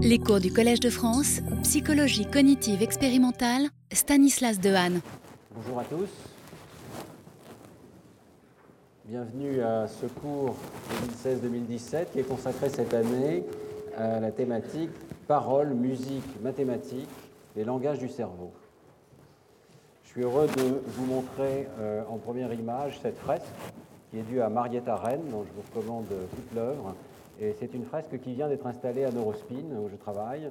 Les cours du Collège de France, psychologie cognitive expérimentale, Stanislas Dehaene. Bonjour à tous. Bienvenue à ce cours 2016-2017 qui est consacré cette année à la thématique parole, musique, mathématiques, les langages du cerveau. Je suis heureux de vous montrer euh, en première image cette fresque qui est due à Marietta Rennes, dont je vous recommande toute l'œuvre, et c'est une fresque qui vient d'être installée à Neurospin, où je travaille,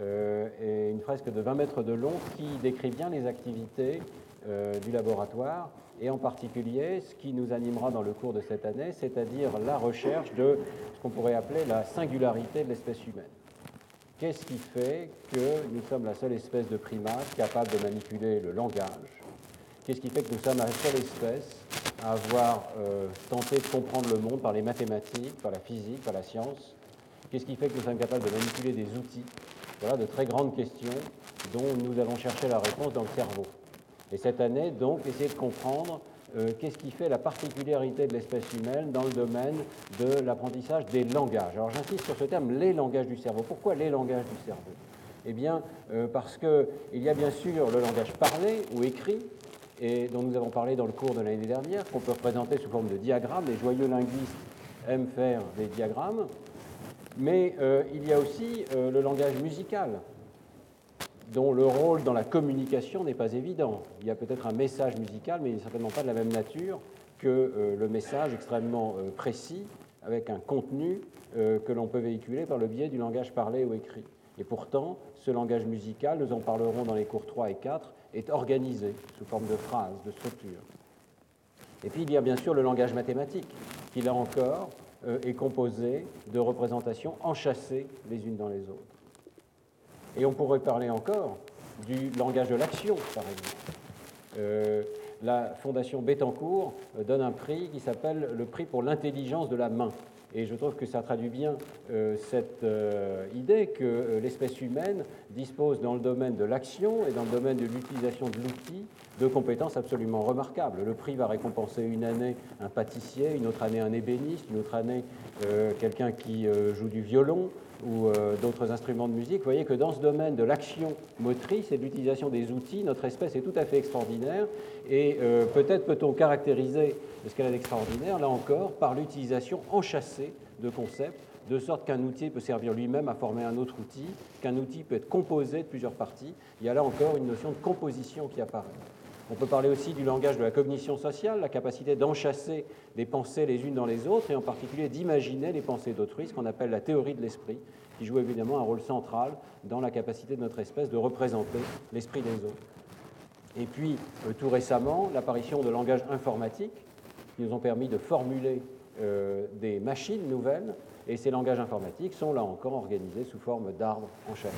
euh, et une fresque de 20 mètres de long qui décrit bien les activités euh, du laboratoire, et en particulier ce qui nous animera dans le cours de cette année, c'est-à-dire la recherche de ce qu'on pourrait appeler la singularité de l'espèce humaine. Qu'est-ce qui fait que nous sommes la seule espèce de primate capable de manipuler le langage Qu'est-ce qui fait que nous sommes la seule espèce à avoir euh, tenté de comprendre le monde par les mathématiques, par la physique, par la science? Qu'est-ce qui fait que nous sommes capables de manipuler des outils? Voilà de très grandes questions dont nous allons chercher la réponse dans le cerveau. Et cette année, donc, essayer de comprendre euh, qu'est-ce qui fait la particularité de l'espèce humaine dans le domaine de l'apprentissage des langages? Alors j'insiste sur ce terme, les langages du cerveau. Pourquoi les langages du cerveau? Eh bien, euh, parce qu'il y a bien sûr le langage parlé ou écrit, et dont nous avons parlé dans le cours de l'année dernière, qu'on peut représenter sous forme de diagrammes. Les joyeux linguistes aiment faire des diagrammes. Mais euh, il y a aussi euh, le langage musical, dont le rôle dans la communication n'est pas évident. Il y a peut-être un message musical, mais il n'est certainement pas de la même nature que euh, le message extrêmement précis, avec un contenu que l'on peut véhiculer par le biais du langage parlé ou écrit. Et pourtant, ce langage musical, nous en parlerons dans les cours 3 et 4, est organisé sous forme de phrases, de structures. Et puis il y a bien sûr le langage mathématique, qui là encore euh, est composé de représentations enchâssées les unes dans les autres. Et on pourrait parler encore du langage de l'action, par exemple. Euh, la Fondation Bettencourt euh, donne un prix qui s'appelle le prix pour l'intelligence de la main. Et je trouve que ça traduit bien euh, cette euh, idée que euh, l'espèce humaine dispose dans le domaine de l'action et dans le domaine de l'utilisation de l'outil de compétences absolument remarquables. Le prix va récompenser une année un pâtissier, une autre année un ébéniste, une autre année quelqu'un qui joue du violon, ou d'autres instruments de musique, vous voyez que dans ce domaine de l'action motrice et de l'utilisation des outils, notre espèce est tout à fait extraordinaire. Et peut-être peut-on caractériser ce qu'elle a d'extraordinaire, là encore, par l'utilisation enchâssée de concepts, de sorte qu'un outil peut servir lui-même à former un autre outil, qu'un outil peut être composé de plusieurs parties. Il y a là encore une notion de composition qui apparaît. On peut parler aussi du langage de la cognition sociale, la capacité d'enchasser des pensées les unes dans les autres, et en particulier d'imaginer les pensées d'autrui, ce qu'on appelle la théorie de l'esprit, qui joue évidemment un rôle central dans la capacité de notre espèce de représenter l'esprit des autres. Et puis, euh, tout récemment, l'apparition de langages informatiques, qui nous ont permis de formuler euh, des machines nouvelles, et ces langages informatiques sont là encore organisés sous forme d'arbres enchâssés.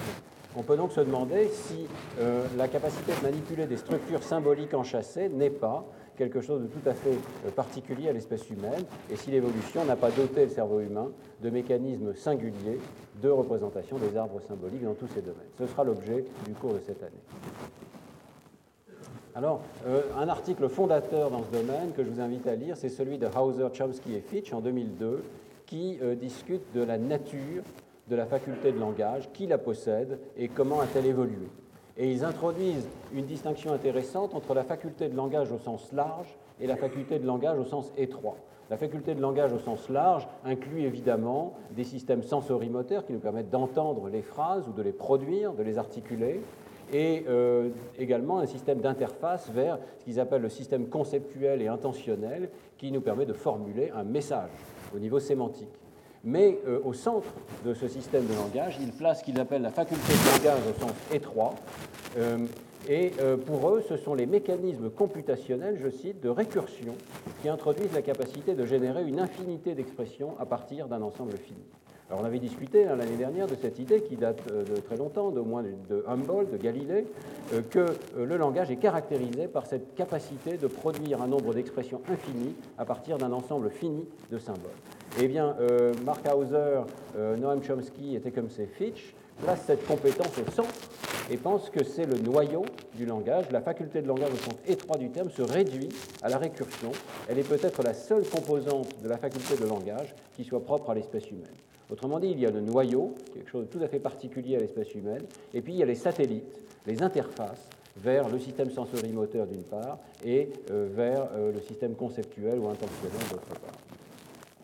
On peut donc se demander si euh, la capacité de manipuler des structures symboliques enchâssées n'est pas quelque chose de tout à fait euh, particulier à l'espèce humaine, et si l'évolution n'a pas doté le cerveau humain de mécanismes singuliers de représentation des arbres symboliques dans tous ces domaines. Ce sera l'objet du cours de cette année. Alors, euh, un article fondateur dans ce domaine que je vous invite à lire, c'est celui de Hauser, Chomsky et Fitch en 2002, qui discute de la nature de la faculté de langage, qui la possède et comment a-t-elle évolué. Et ils introduisent une distinction intéressante entre la faculté de langage au sens large et la faculté de langage au sens étroit. La faculté de langage au sens large inclut évidemment des systèmes sensorimoteurs qui nous permettent d'entendre les phrases ou de les produire, de les articuler, et euh, également un système d'interface vers ce qu'ils appellent le système conceptuel et intentionnel qui nous permet de formuler un message au niveau sémantique. Mais euh, au centre de ce système de langage, ils placent ce qu'ils appellent la faculté de langage au sens étroit. Euh, et pour eux, ce sont les mécanismes computationnels, je cite, de récursion qui introduisent la capacité de générer une infinité d'expressions à partir d'un ensemble fini. Alors on avait discuté hein, l'année dernière de cette idée qui date euh, de très longtemps, d'au moins de Humboldt, de Galilée, euh, que euh, le langage est caractérisé par cette capacité de produire un nombre d'expressions infinies à partir d'un ensemble fini de symboles. Eh bien, Mark Hauser, Noam Chomsky et Tecumseh Fitch placent cette compétence au centre et pensent que c'est le noyau du langage. La faculté de langage au sens étroit du terme se réduit à la récursion. Elle est peut-être la seule composante de la faculté de langage qui soit propre à l'espèce humaine. Autrement dit, il y a le noyau, quelque chose de tout à fait particulier à l'espèce humaine, et puis il y a les satellites, les interfaces vers le système sensorimoteur d'une part et euh, vers euh, le système conceptuel ou intentionnel d'autre part.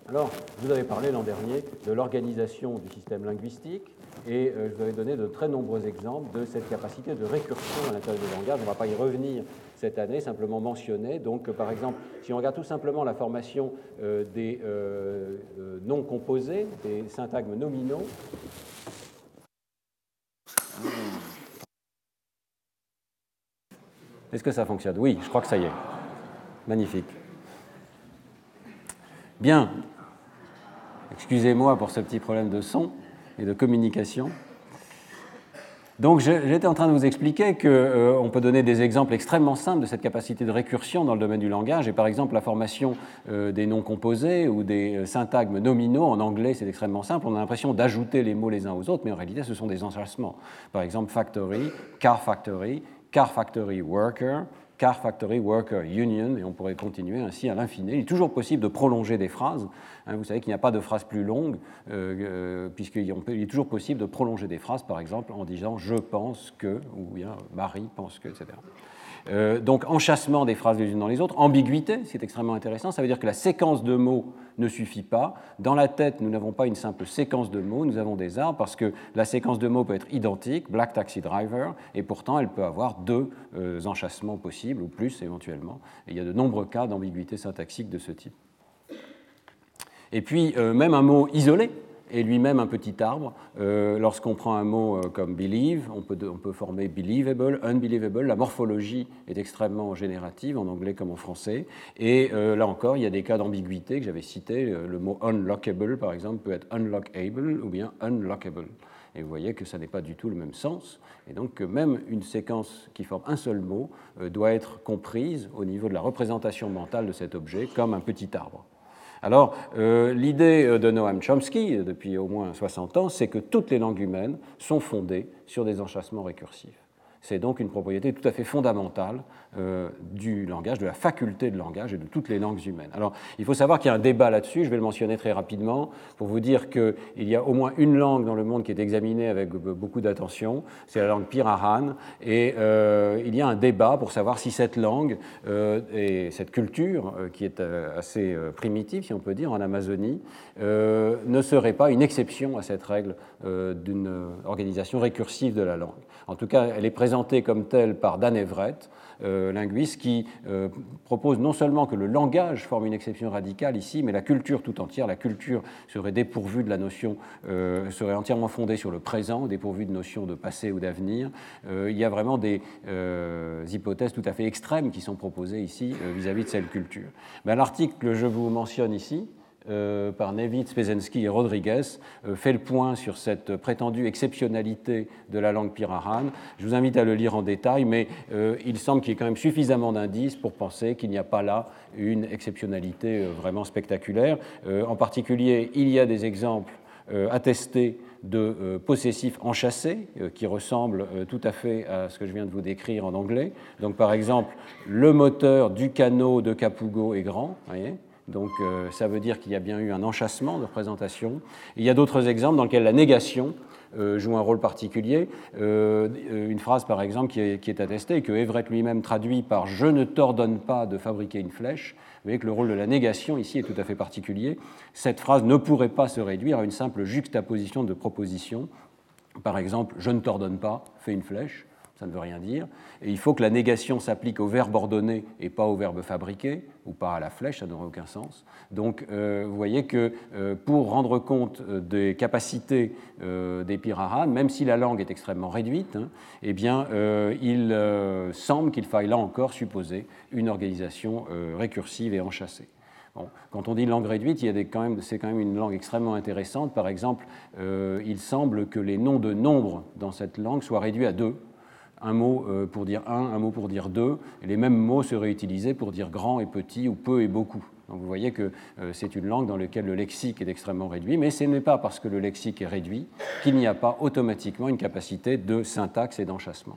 Alors, vous avais parlé l'an dernier de l'organisation du système linguistique et euh, je vous avais donné de très nombreux exemples de cette capacité de récursion à l'intérieur du langage. On ne va pas y revenir cette année, simplement mentionner. Donc, par exemple, si on regarde tout simplement la formation des noms composés, des syntagmes nominaux, Est-ce que ça fonctionne? Oui, je crois que ça y est. Magnifique. Bien. Excusez-moi pour ce petit problème de son et de communication. Donc j'étais en train de vous expliquer qu'on euh, peut donner des exemples extrêmement simples de cette capacité de récursion dans le domaine du langage. Et par exemple, la formation euh, des noms composés ou des euh, syntagmes nominaux en anglais, c'est extrêmement simple. On a l'impression d'ajouter les mots les uns aux autres, mais en réalité, ce sont des enchassements. Par exemple, factory, car factory, car factory worker, car factory worker union, et on pourrait continuer ainsi à l'infini. Il est toujours possible de prolonger des phrases. Hein, vous savez qu'il n'y a pas de phrase plus longue, euh, euh, puisqu'il est toujours possible de prolonger des phrases, par exemple, en disant je pense que, ou bien Marie pense que, etc. Euh, donc enchassement des phrases les unes dans les autres. Ambiguïté, c'est extrêmement intéressant. Ça veut dire que la séquence de mots ne suffit pas. Dans la tête, nous n'avons pas une simple séquence de mots, nous avons des arbres parce que la séquence de mots peut être identique, Black Taxi Driver, et pourtant elle peut avoir deux euh, enchassements possibles, ou plus éventuellement. il y a de nombreux cas d'ambiguïté syntaxique de ce type. Et puis, euh, même un mot isolé, est lui-même un petit arbre. Euh, lorsqu'on prend un mot euh, comme believe, on peut, on peut, former believable, unbelievable. La morphologie est extrêmement générative en anglais comme en français. Et euh, là encore, il y a des cas d'ambiguïté que j'avais cités. Le mot unlockable, par exemple, peut être unlockable ou bien unlockable. Et vous voyez que ça n'est pas du tout le même sens. Et donc même une séquence qui forme un seul mot doit être comprise au niveau de la représentation mentale de cet objet comme un petit arbre. Alors, euh, l'idée euh, de Noam Chomsky, depuis au moins 60 ans, c'est que toutes les langues humaines sont fondées sur des enchâssements récursifs. C'est donc une propriété tout à fait fondamentale euh, du langage, de la faculté de langage et de toutes les langues humaines. Alors, il faut savoir qu'il y a un débat là-dessus, je vais le mentionner très rapidement, pour vous dire qu'il y a au moins une langue dans le monde qui est examinée avec beaucoup d'attention, c'est la langue Pirahan, et euh, il y a un débat pour savoir si cette langue euh, et cette culture, qui est assez primitive, si on peut dire, en Amazonie, ne serait pas une exception à cette règle d'une organisation récursive de la langue. En tout cas, elle est présentée comme telle par Dan Everett, euh, linguiste, qui euh, propose non seulement que le langage forme une exception radicale ici, mais la culture tout entière. La culture serait dépourvue de la notion, euh, serait entièrement fondée sur le présent, dépourvue de notion de passé ou d'avenir. il y a vraiment des hypothèses tout à fait extrêmes qui sont proposées ici vis-à-vis de cette culture. Ben, L'article que je vous mentionne ici, par Nevitz, Pezensky et Rodriguez euh, fait le point sur cette prétendue exceptionnalité de la langue pirahan. Je vous invite à le lire en détail, mais euh, il semble qu'il y ait quand même suffisamment d'indices pour penser qu'il n'y a pas là une exceptionnalité vraiment spectaculaire. en particulier, il y a des exemples attestés de possessifs enchâssés qui ressemblent tout à fait à ce que je viens de vous décrire en anglais. Donc par exemple, le moteur du canot de Capugo est grand, voyez donc euh, ça veut dire qu'il y a bien eu un enchâssement de représentation. Il y a d'autres exemples dans lesquels la négation euh, joue un rôle particulier. Euh, une phrase par exemple qui est, qui est attestée, que Everett lui-même traduit par Je ne t'ordonne pas de fabriquer une flèche. Vous voyez que le rôle de la négation ici est tout à fait particulier. Cette phrase ne pourrait pas se réduire à une simple juxtaposition de propositions. Par exemple, je ne t'ordonne pas, fais une flèche ça ne veut rien dire. Et il faut que la négation s'applique au verbe ordonné et pas au verbe fabriqué, ou pas à la flèche, ça n'aurait aucun sens. Donc euh, vous voyez que euh, pour rendre compte euh, des capacités des piraras, même si la langue est extrêmement réduite, hein, eh bien il semble qu'il faille là encore supposer une organisation récursive et enchâssée. Bon, quand on dit langue réduite, c'est quand, quand, même une langue extrêmement intéressante. Par exemple, il semble que les noms de nombres dans cette langue soient réduits à deux, un mot euh, pour dire un, un mot pour dire deux, et les mêmes mots seraient utilisés pour dire grand et petit ou peu et beaucoup. Donc vous voyez que euh, c'est une langue dans laquelle le lexique est extrêmement réduit, mais ce n'est pas parce que le lexique est réduit qu'il n'y a pas automatiquement une capacité de syntaxe et d'enchassement.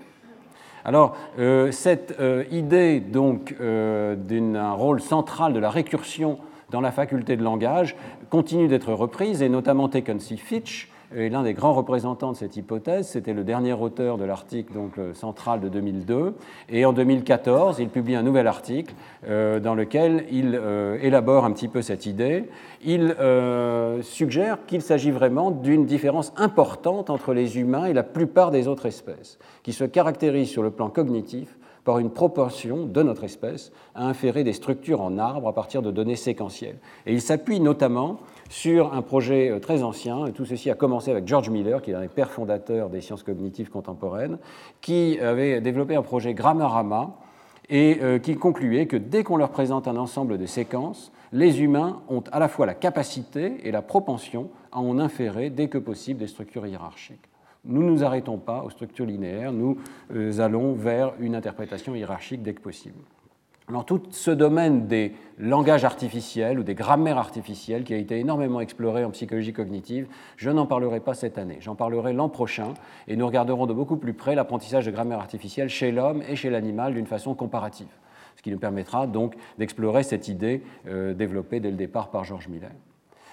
Alors, euh, cette idée donc d'un rôle central de la récursion dans la faculté de langage continuent d'être reprises, et notamment Tecumseh Fitch, et l'un des grands représentants de cette hypothèse, c'était le dernier auteur de l'article donc central de 2002. Et en 2014, il publie un nouvel article euh, dans lequel il euh, élabore un petit peu cette idée. Il euh, suggère qu'il s'agit vraiment d'une différence importante entre les humains et la plupart des autres espèces, qui se caractérise sur le plan cognitif par une proportion de notre espèce à inférer des structures en arbre à partir de données séquentielles. Et il s'appuie notamment sur un projet euh, très ancien, et tout ceci a commencé avec George Miller, qui est un des pères fondateurs des sciences cognitives contemporaines, qui avait développé un projet Grammarama, et euh, qui concluait que dès qu'on leur présente un ensemble de séquences, les humains ont à la fois la capacité et la propension à en inférer dès que possible des structures hiérarchiques. Nous ne nous arrêtons pas aux structures linéaires, nous euh, allons vers une interprétation hiérarchique dès que possible. Alors tout ce domaine des langages artificiels ou des grammaires artificielles qui a été énormément exploré en psychologie cognitive, je n'en parlerai pas cette année, j'en parlerai l'an prochain et nous regarderons de beaucoup plus près l'apprentissage de grammaire artificielle chez l'homme et chez l'animal d'une façon comparative, ce qui nous permettra donc d'explorer cette idée euh, développée dès le départ par Georges Miller.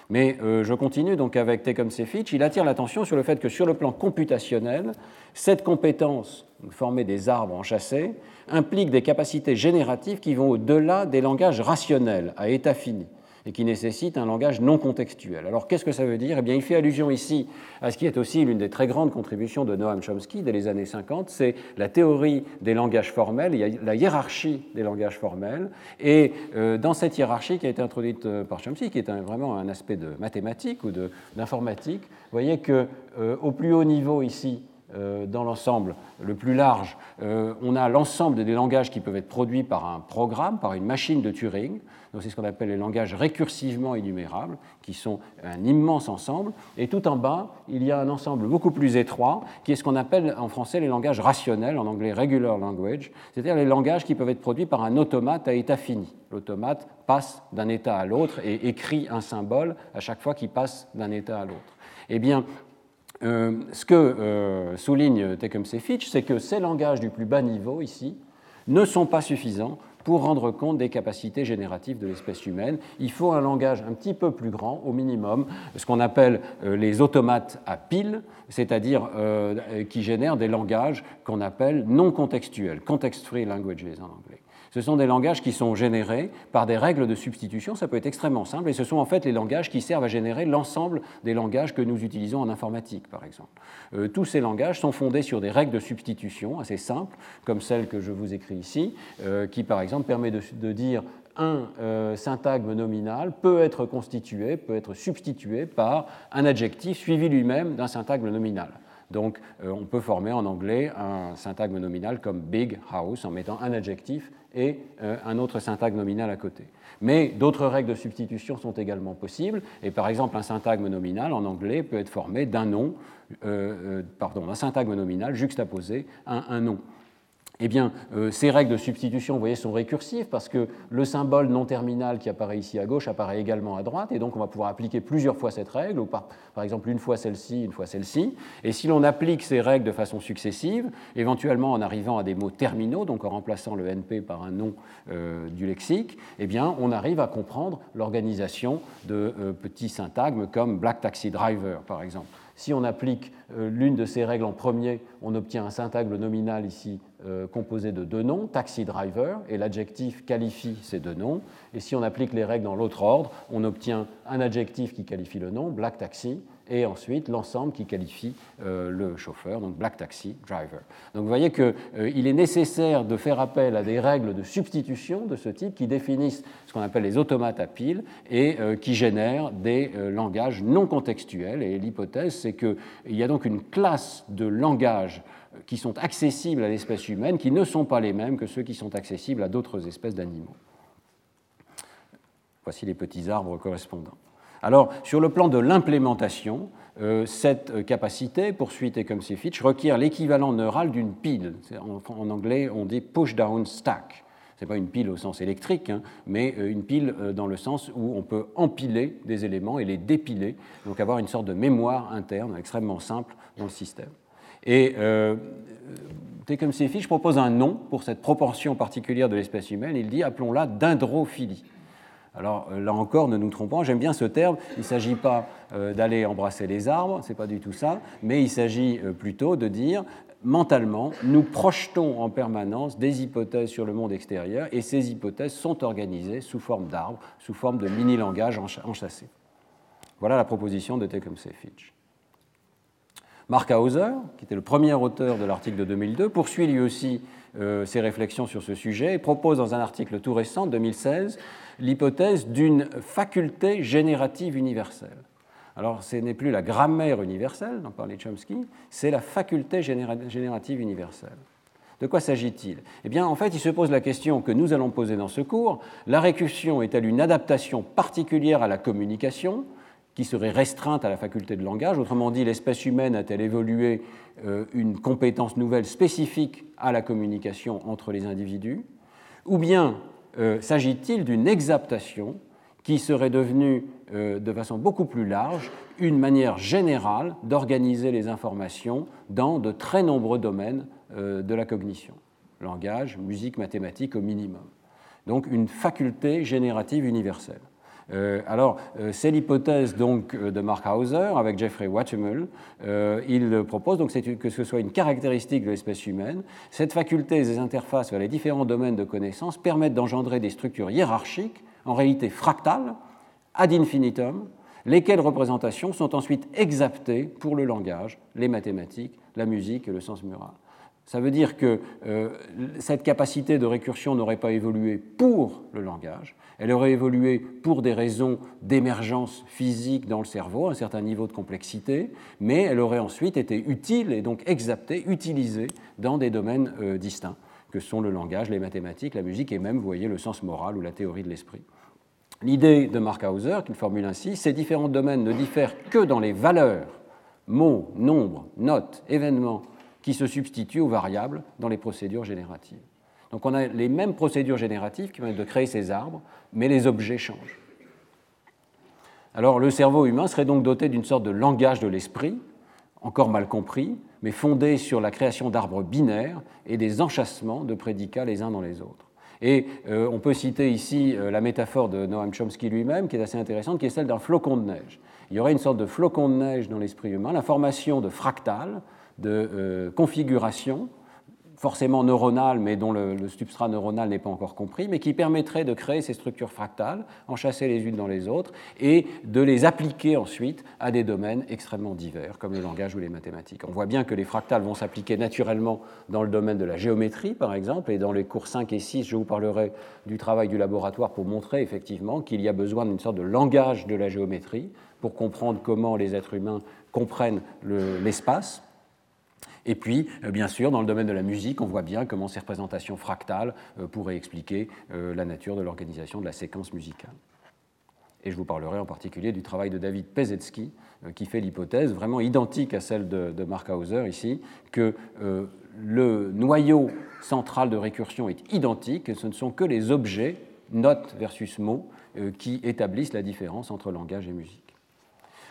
Mais euh, je continue donc avec Tecumseh Fitch. Il attire l'attention sur le fait que sur le plan computationnel, cette compétence, former des arbres enchâssés, implique des capacités génératives qui vont au-delà des langages rationnels à état fini et qui nécessite un langage non contextuel. Alors qu'est-ce que ça veut dire? Eh bien, il fait allusion ici à ce qui est aussi l'une des très grandes contributions de Noam Chomsky dès les années 50, c'est la théorie des langages formels, la hiérarchie des langages formels. Et euh, dans cette hiérarchie qui a été introduite euh, par Chomsky, qui est vraiment un aspect de mathématiques ou d'informatique, vous voyez qu'au euh, plus haut niveau ici, dans l'ensemble le plus large, on a l'ensemble des langages qui peuvent être produits par un programme, par une machine de Turing c'est ce qu'on appelle les langages récursivement énumérables, qui sont un immense ensemble. Et tout en bas, il y a un ensemble beaucoup plus étroit, qui est ce qu'on appelle en français les langages rationnels, en anglais regular language, c'est-à-dire les langages qui peuvent être produits par un automate à état fini. L'automate passe d'un état à l'autre et écrit un symbole à chaque fois qu'il passe d'un état à l'autre. Eh bien, euh, ce que euh, souligne Tecumseh Fitch, c'est que ces langages du plus bas niveau, ici, ne sont pas suffisants pour rendre compte des capacités génératives de l'espèce humaine. Il faut un langage un petit peu plus grand, au minimum, ce qu'on appelle euh, les automates à piles, c'est-à-dire qui génèrent des langages qu'on appelle non contextuels, context-free languages en anglais. Ce sont des langages qui sont générés par des règles de substitution, ça peut être extrêmement simple, et ce sont en fait les langages qui servent à générer l'ensemble des langages que nous utilisons en informatique, par exemple. Euh, tous ces langages sont fondés sur des règles de substitution assez simples, comme celle que je vous écris ici, euh, qui par exemple permet de, dire un euh, syntagme nominal peut être constitué, peut être substitué par un adjectif suivi lui-même d'un syntagme nominal. Donc on peut former en anglais un syntagme nominal comme big house en mettant un adjectif et euh, un autre syntagme nominal à côté. Mais d'autres règles de substitution sont également possibles, et par exemple un syntagme nominal en anglais peut être formé d'un nom, euh, euh, pardon, d'un syntagme nominal juxtaposé à un nom eh bien, euh, ces règles de substitution, vous voyez, sont récursives parce que le symbole non terminal qui apparaît ici à gauche apparaît également à droite, et donc on va pouvoir appliquer plusieurs fois cette règle, ou par, exemple une fois celle-ci, une fois celle-ci. Et si l'on applique ces règles de façon successive, éventuellement en arrivant à des mots terminaux, donc en remplaçant le NP par un nom euh, du lexique, eh bien, on arrive à comprendre l'organisation de euh, petits syntagmes comme Black Taxi Driver, par exemple. Si on applique l'une de ces règles en premier, on obtient un syntagme nominal ici euh, composé de deux noms, taxi driver, et l'adjectif qualifie ces deux noms. Et si on applique les règles dans l'autre ordre, on obtient un adjectif qui qualifie le nom, black taxi, et ensuite l'ensemble qui qualifie euh, le chauffeur, donc black taxi driver. Donc vous voyez qu'il euh, est nécessaire de faire appel à des règles de substitution de ce type qui définissent ce qu'on appelle les automates à piles et qui génèrent des langages non contextuels. Et l'hypothèse, c'est qu'il y a donc une classe de langages qui sont accessibles à l'espèce humaine, qui ne sont pas les mêmes que ceux qui sont accessibles à d'autres espèces d'animaux. Voici les petits arbres correspondants. Alors, sur le plan de l'implémentation, euh, cette capacité, poursuit Tecumseh Fitch, requiert l'équivalent neural d'une pile. En, anglais, on dit push-down stack. Ce n'est pas une pile au sens électrique, hein, mais euh, une pile euh, dans le sens où on peut empiler des éléments et les dépiler, donc avoir une sorte de mémoire interne extrêmement simple dans le système. Et euh, Tecumseh Fitch propose un nom pour cette proportion particulière de l'espèce humaine. Il dit appelons-la dendrophilie. Alors là encore, ne nous trompons, j'aime bien ce terme, il ne s'agit pas d'aller embrasser les arbres, ce n'est pas du tout ça, mais il s'agit plutôt de dire mentalement, nous projetons en permanence des hypothèses sur le monde extérieur et ces hypothèses sont organisées sous forme d'arbres, sous forme de mini-langages enchâssés. Voilà la proposition de Tecumseh Fitch. Mark Hauser, qui était le premier auteur de l'article de 2002, poursuit lui aussi euh, ses réflexions sur ce sujet et propose dans un article tout récent, 2016, l'hypothèse d'une faculté générative universelle. Alors, ce n'est plus la grammaire universelle dont parlait Chomsky, c'est la faculté générative universelle. De quoi s'agit-il? Eh bien, en fait, il se pose la question que nous allons poser dans ce cours. La récursion est-elle une adaptation particulière à la communication qui serait restreinte à la faculté de langage? Autrement dit, l'espèce humaine a-t-elle évolué euh, une compétence nouvelle spécifique à la communication entre les individus? Ou bien euh, s'agit-il d'une exaptation qui serait devenue euh, de façon beaucoup plus large une manière générale d'organiser les informations dans de très nombreux domaines euh, de la cognition, langage, musique, mathématiques au minimum. Donc une faculté générative universelle. Euh, alors, c'est l'hypothèse donc de Mark Hauser avec Jeffrey Watchemul. il propose donc que ce soit une caractéristique de l'espèce humaine. Cette faculté des interfaces vers les différents domaines de connaissances permettent d'engendrer des structures hiérarchiques, en réalité fractales, ad infinitum, lesquelles représentations sont ensuite exaptées pour le langage, les mathématiques, la musique et le sens mural. Ça veut dire que euh, cette capacité de récursion n'aurait pas évolué pour le langage, elle aurait évolué pour des raisons d'émergence physique dans le cerveau, un certain niveau de complexité, mais elle aurait ensuite été utile et donc exaptée, utilisée dans des domaines euh, distincts, que sont le langage, les mathématiques, la musique et même, vous voyez, le sens moral ou la théorie de l'esprit. L'idée de Markhauser, qu'il formule ainsi, ces différents domaines ne diffèrent que dans les valeurs, mots, nombres, notes, événements, qui se substituent aux variables dans les procédures génératives. Donc on a les mêmes procédures génératives qui permettent de créer ces arbres, mais les objets changent. Alors le cerveau humain serait donc doté d'une sorte de langage de l'esprit, encore mal compris, mais fondé sur la création d'arbres binaires et des enchâssements de prédicats les uns dans les autres. Et euh, on peut citer ici euh, la métaphore de Noam Chomsky lui-même, qui est assez intéressante, qui est celle d'un flocon de neige. Il y aurait une sorte de flocon de neige dans l'esprit humain, la formation de fractales, de euh, configurations forcément neuronales, mais dont le, substrat neuronal n'est pas encore compris, mais qui permettrait de créer ces structures fractales, enchâssées les unes dans les autres, et de les appliquer ensuite à des domaines extrêmement divers, comme le langage ou les mathématiques. On voit bien que les fractales vont s'appliquer naturellement dans le domaine de la géométrie, par exemple, et dans les cours 5 et 6, je vous parlerai du travail du laboratoire pour montrer effectivement qu'il y a besoin d'une sorte de langage de la géométrie pour comprendre comment les êtres humains comprennent l'espace. Et puis, euh, bien sûr, dans le domaine de la musique, on voit bien comment ces représentations fractales euh, pourraient expliquer euh, la nature de l'organisation de la séquence musicale. Et je vous parlerai en particulier du travail de David Pezetsky, qui fait l'hypothèse vraiment identique à celle de, Mark Hauser ici, que le noyau central de récursion est identique, et ce ne sont que les objets, notes versus mots, qui établissent la différence entre langage et musique.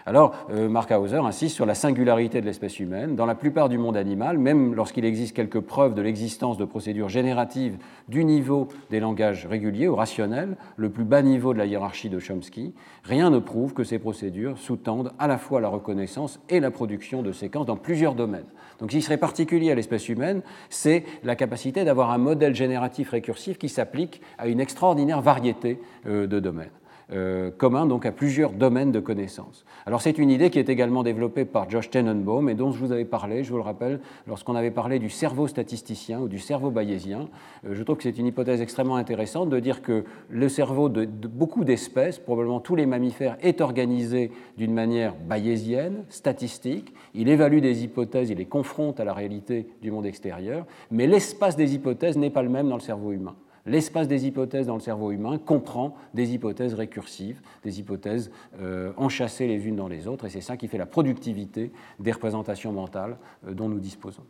Alors, euh, Mark Hauser insiste sur la singularité de l'espèce humaine. Dans la plupart du monde animal, même lorsqu'il existe quelques preuves de l'existence de procédures génératives du niveau des langages réguliers ou rationnels, le plus bas niveau de la hiérarchie de Chomsky, rien ne prouve que ces procédures sous-tendent à la fois la reconnaissance et la production de séquences dans plusieurs domaines. Donc, ce qui serait particulier à l'espèce humaine, c'est la capacité d'avoir un modèle génératif récursif qui s'applique à une extraordinaire variété euh, de domaines. Euh, commun donc à plusieurs domaines de connaissances. Alors c'est une idée qui est également développée par Josh Tenenbaum et dont je vous avais parlé, je vous le rappelle, lorsqu'on avait parlé du cerveau statisticien ou du cerveau bayésien. Euh, je trouve que c'est une hypothèse extrêmement intéressante de dire que le cerveau de, beaucoup d'espèces, probablement tous les mammifères, est organisé d'une manière bayésienne, statistique. Il évalue des hypothèses, il les confronte à la réalité du monde extérieur, mais l'espace des hypothèses n'est pas le même dans le cerveau humain. L'espace des hypothèses dans le cerveau humain comprend des hypothèses récursives, des hypothèses euh, enchâssées les unes dans les autres, et c'est ça qui fait la productivité des représentations mentales euh, dont nous disposons.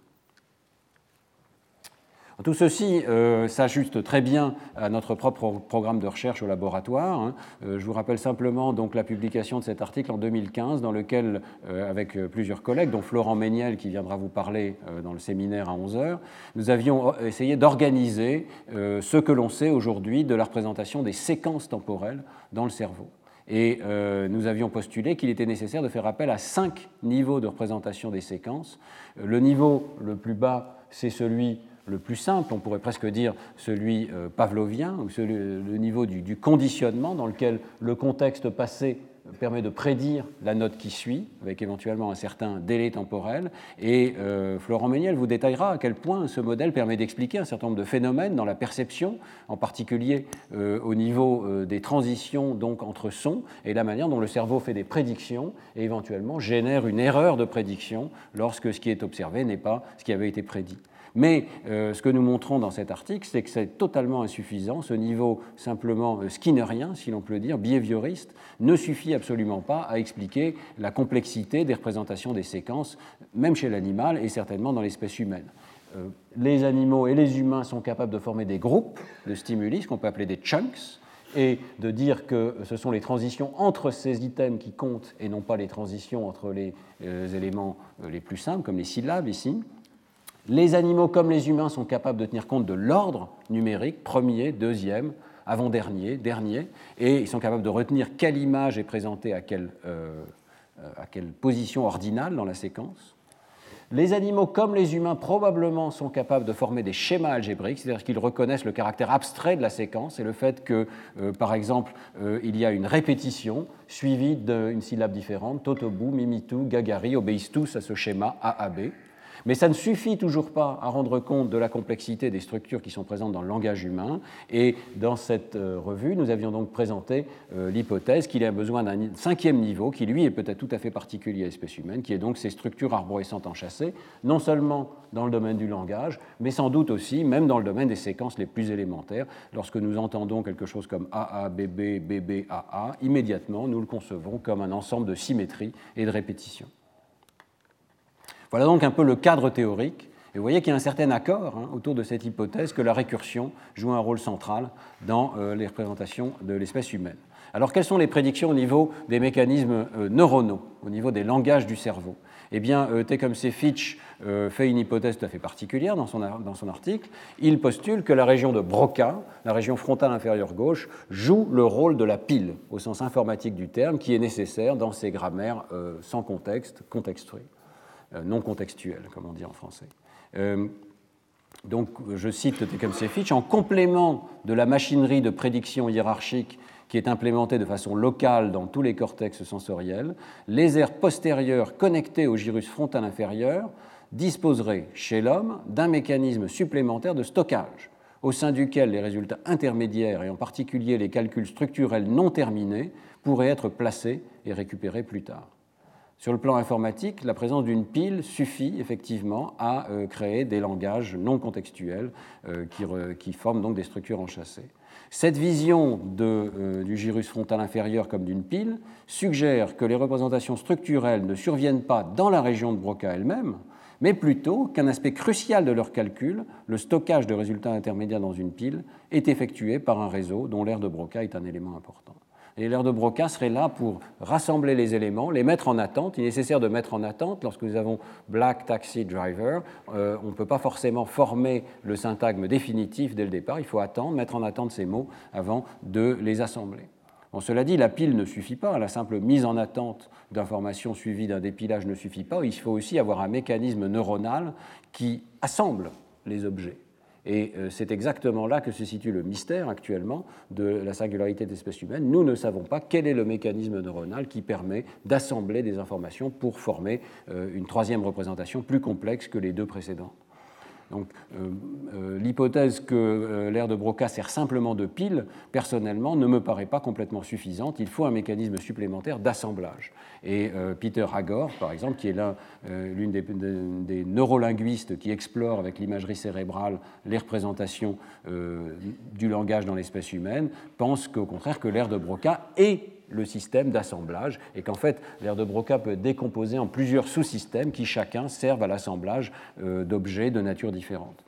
Tout ceci euh, s'ajuste très bien à notre propre programme de recherche au laboratoire. Hein. Euh, je vous rappelle simplement donc la publication de cet article en 2015 dans lequel, euh, avec plusieurs collègues, dont Florent Méniel qui viendra vous parler dans le séminaire à 11h, nous avions essayé d'organiser ce que l'on sait aujourd'hui de la représentation des séquences temporelles dans le cerveau. Et nous avions postulé qu'il était nécessaire de faire appel à cinq niveaux de représentation des séquences. le niveau le plus bas, c'est celui le plus simple, on pourrait presque dire celui euh, pavlovien, ou le niveau du, conditionnement dans lequel le contexte passé permet de prédire la note qui suit, avec éventuellement un certain délai temporel. Et euh, Florent Méniel vous détaillera à quel point ce modèle permet d'expliquer un certain nombre de phénomènes dans la perception, en particulier euh, au niveau des transitions donc entre sons et la manière dont le cerveau fait des prédictions et éventuellement génère une erreur de prédiction lorsque ce qui est observé n'est pas ce qui avait été prédit. Mais euh, ce que nous montrons dans cet article, c'est que c'est totalement insuffisant. Ce niveau simplement euh, skinnerien, si l'on peut dire, behavioriste, ne suffit absolument pas à expliquer la complexité des représentations des séquences, même chez l'animal et certainement dans l'espèce humaine euh, les animaux et les humains sont capables de former des groupes de stimuli, ce qu'on peut appeler des chunks, et de dire que ce sont les transitions entre ces items qui comptent et non pas les transitions entre les éléments les plus simples, comme les syllabes ici. Les animaux comme les humains sont capables de tenir compte de l'ordre numérique, premier, deuxième, avant-dernier, dernier, et ils sont capables de retenir quelle image est présentée à quelle, euh, à quelle position ordinale dans la séquence. Les animaux comme les humains probablement sont capables de former des schémas algébriques, c'est-à-dire qu'ils reconnaissent le caractère abstrait de la séquence et le fait que, euh, par exemple, euh, il y a une répétition suivie d'une syllabe différente, Totobu, Mimitu, Gagari obéissent tous à ce schéma AAB. Mais ça ne suffit toujours pas à rendre compte de la complexité des structures qui sont présentes dans le langage humain. Et dans cette euh, revue, nous avions donc présenté euh, l'hypothèse qu'il y a besoin d'un cinquième niveau, qui lui est peut-être tout à fait particulier à l'espèce humaine, qui est donc ces structures arborescentes enchâssées, non seulement dans le domaine du langage, mais sans doute aussi même dans le domaine des séquences les plus élémentaires. Lorsque nous entendons quelque chose comme AA, BB, BB, AA, immédiatement nous le concevons comme un ensemble de symétrie et de répétition. Voilà donc un peu le cadre théorique. Et vous voyez qu'il y a un certain accord hein, autour de cette hypothèse que la récursion joue un rôle central dans euh, les représentations de l'espèce humaine. Alors quelles sont les prédictions au niveau des mécanismes euh, neuronaux, au niveau des langages du cerveau? Eh bien, euh, Tecumseh Fitch fait une hypothèse tout à fait particulière dans son, dans son article. Il postule que la région de Broca, la région frontale inférieure gauche, joue le rôle de la pile, au sens informatique du terme, qui est nécessaire dans ces grammaires sans contexte, contextuées. Euh, non contextuel, comme on dit en français. Euh, donc, je cite Tecumseh Fitch, en complément de la machinerie de prédiction hiérarchique qui est implémentée de façon locale dans tous les cortex sensoriels, les aires postérieures connectées au gyrus frontal inférieur disposeraient chez l'homme d'un mécanisme supplémentaire de stockage, au sein duquel les résultats intermédiaires, et en particulier les calculs structurels non terminés, pourraient être placés et récupérés plus tard. Sur le plan informatique, la présence d'une pile suffit effectivement à euh, créer des langages non contextuels euh, qui, forment donc des structures enchâssées. Cette vision euh, du gyrus frontal inférieur comme d'une pile suggère que les représentations structurelles ne surviennent pas dans la région de Broca elle-même, mais plutôt qu'un aspect crucial de leur calcul, le stockage de résultats intermédiaires dans une pile, est effectué par un réseau dont l'aire de Broca est un élément important. Et l'aire de Broca serait là pour rassembler les éléments, les mettre en attente. Il est nécessaire de mettre en attente. Lorsque nous avons Black Taxi Driver, euh, on ne peut pas forcément former le syntagme définitif dès le départ. Il faut attendre, mettre en attente ces mots avant de les assembler. Cela dit, la pile ne suffit pas. La simple mise en attente d'informations suivie d'un dépilage ne suffit pas. Il faut aussi avoir un mécanisme neuronal qui assemble les objets. Et euh, c'est exactement là que se situe le mystère actuellement de la singularité des espèces humaines. Nous ne savons pas quel est le mécanisme neuronal qui permet d'assembler des informations pour former euh, une troisième représentation plus complexe que les deux précédentes. Donc euh, euh, l'hypothèse que euh, l'aire de Broca sert simplement de pile, personnellement, ne me paraît pas complètement suffisante. Il faut un mécanisme supplémentaire d'assemblage. Et Peter Hagor, par exemple, qui est l'une des, neurolinguistes qui explore avec l'imagerie cérébrale les représentations du langage dans l'espèce humaine, pense qu'au contraire que l'aire de Broca est le système d'assemblage et qu'en fait l'aire de Broca peut être décomposé en plusieurs sous-systèmes qui chacun servent à l'assemblage euh, d'objets de nature différente.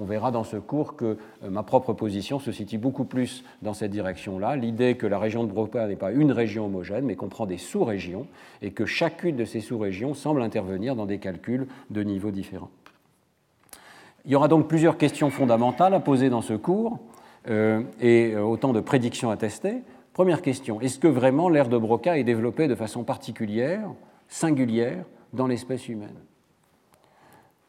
On verra dans ce cours que euh, ma propre position se situe beaucoup plus dans cette direction-là. L'idée que la région de Broca n'est pas une région homogène, mais comprend des sous-régions, et que chacune de ces sous-régions semble intervenir dans des calculs de niveaux différents. Il y aura donc plusieurs questions fondamentales à poser dans ce cours, euh, et autant de prédictions à tester. Première question, est-ce que vraiment l'aire de Broca est développée de façon particulière, singulière, dans l'espèce humaine?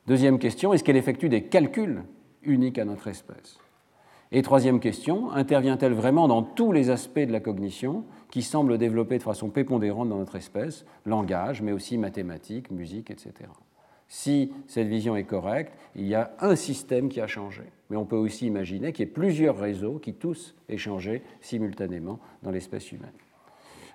Deuxième question, est-ce qu'elle effectue des calculs uniques à notre espèce? Et troisième question, intervient-elle vraiment dans tous les aspects de la cognition qui semblent développer de façon prépondérante dans notre espèce, langage, mais aussi mathématiques, musique, etc. Si cette vision est correcte, il y a un système qui a changé. Mais on peut aussi imaginer qu'il y ait plusieurs réseaux qui tous aient changé simultanément dans l'espèce humaine.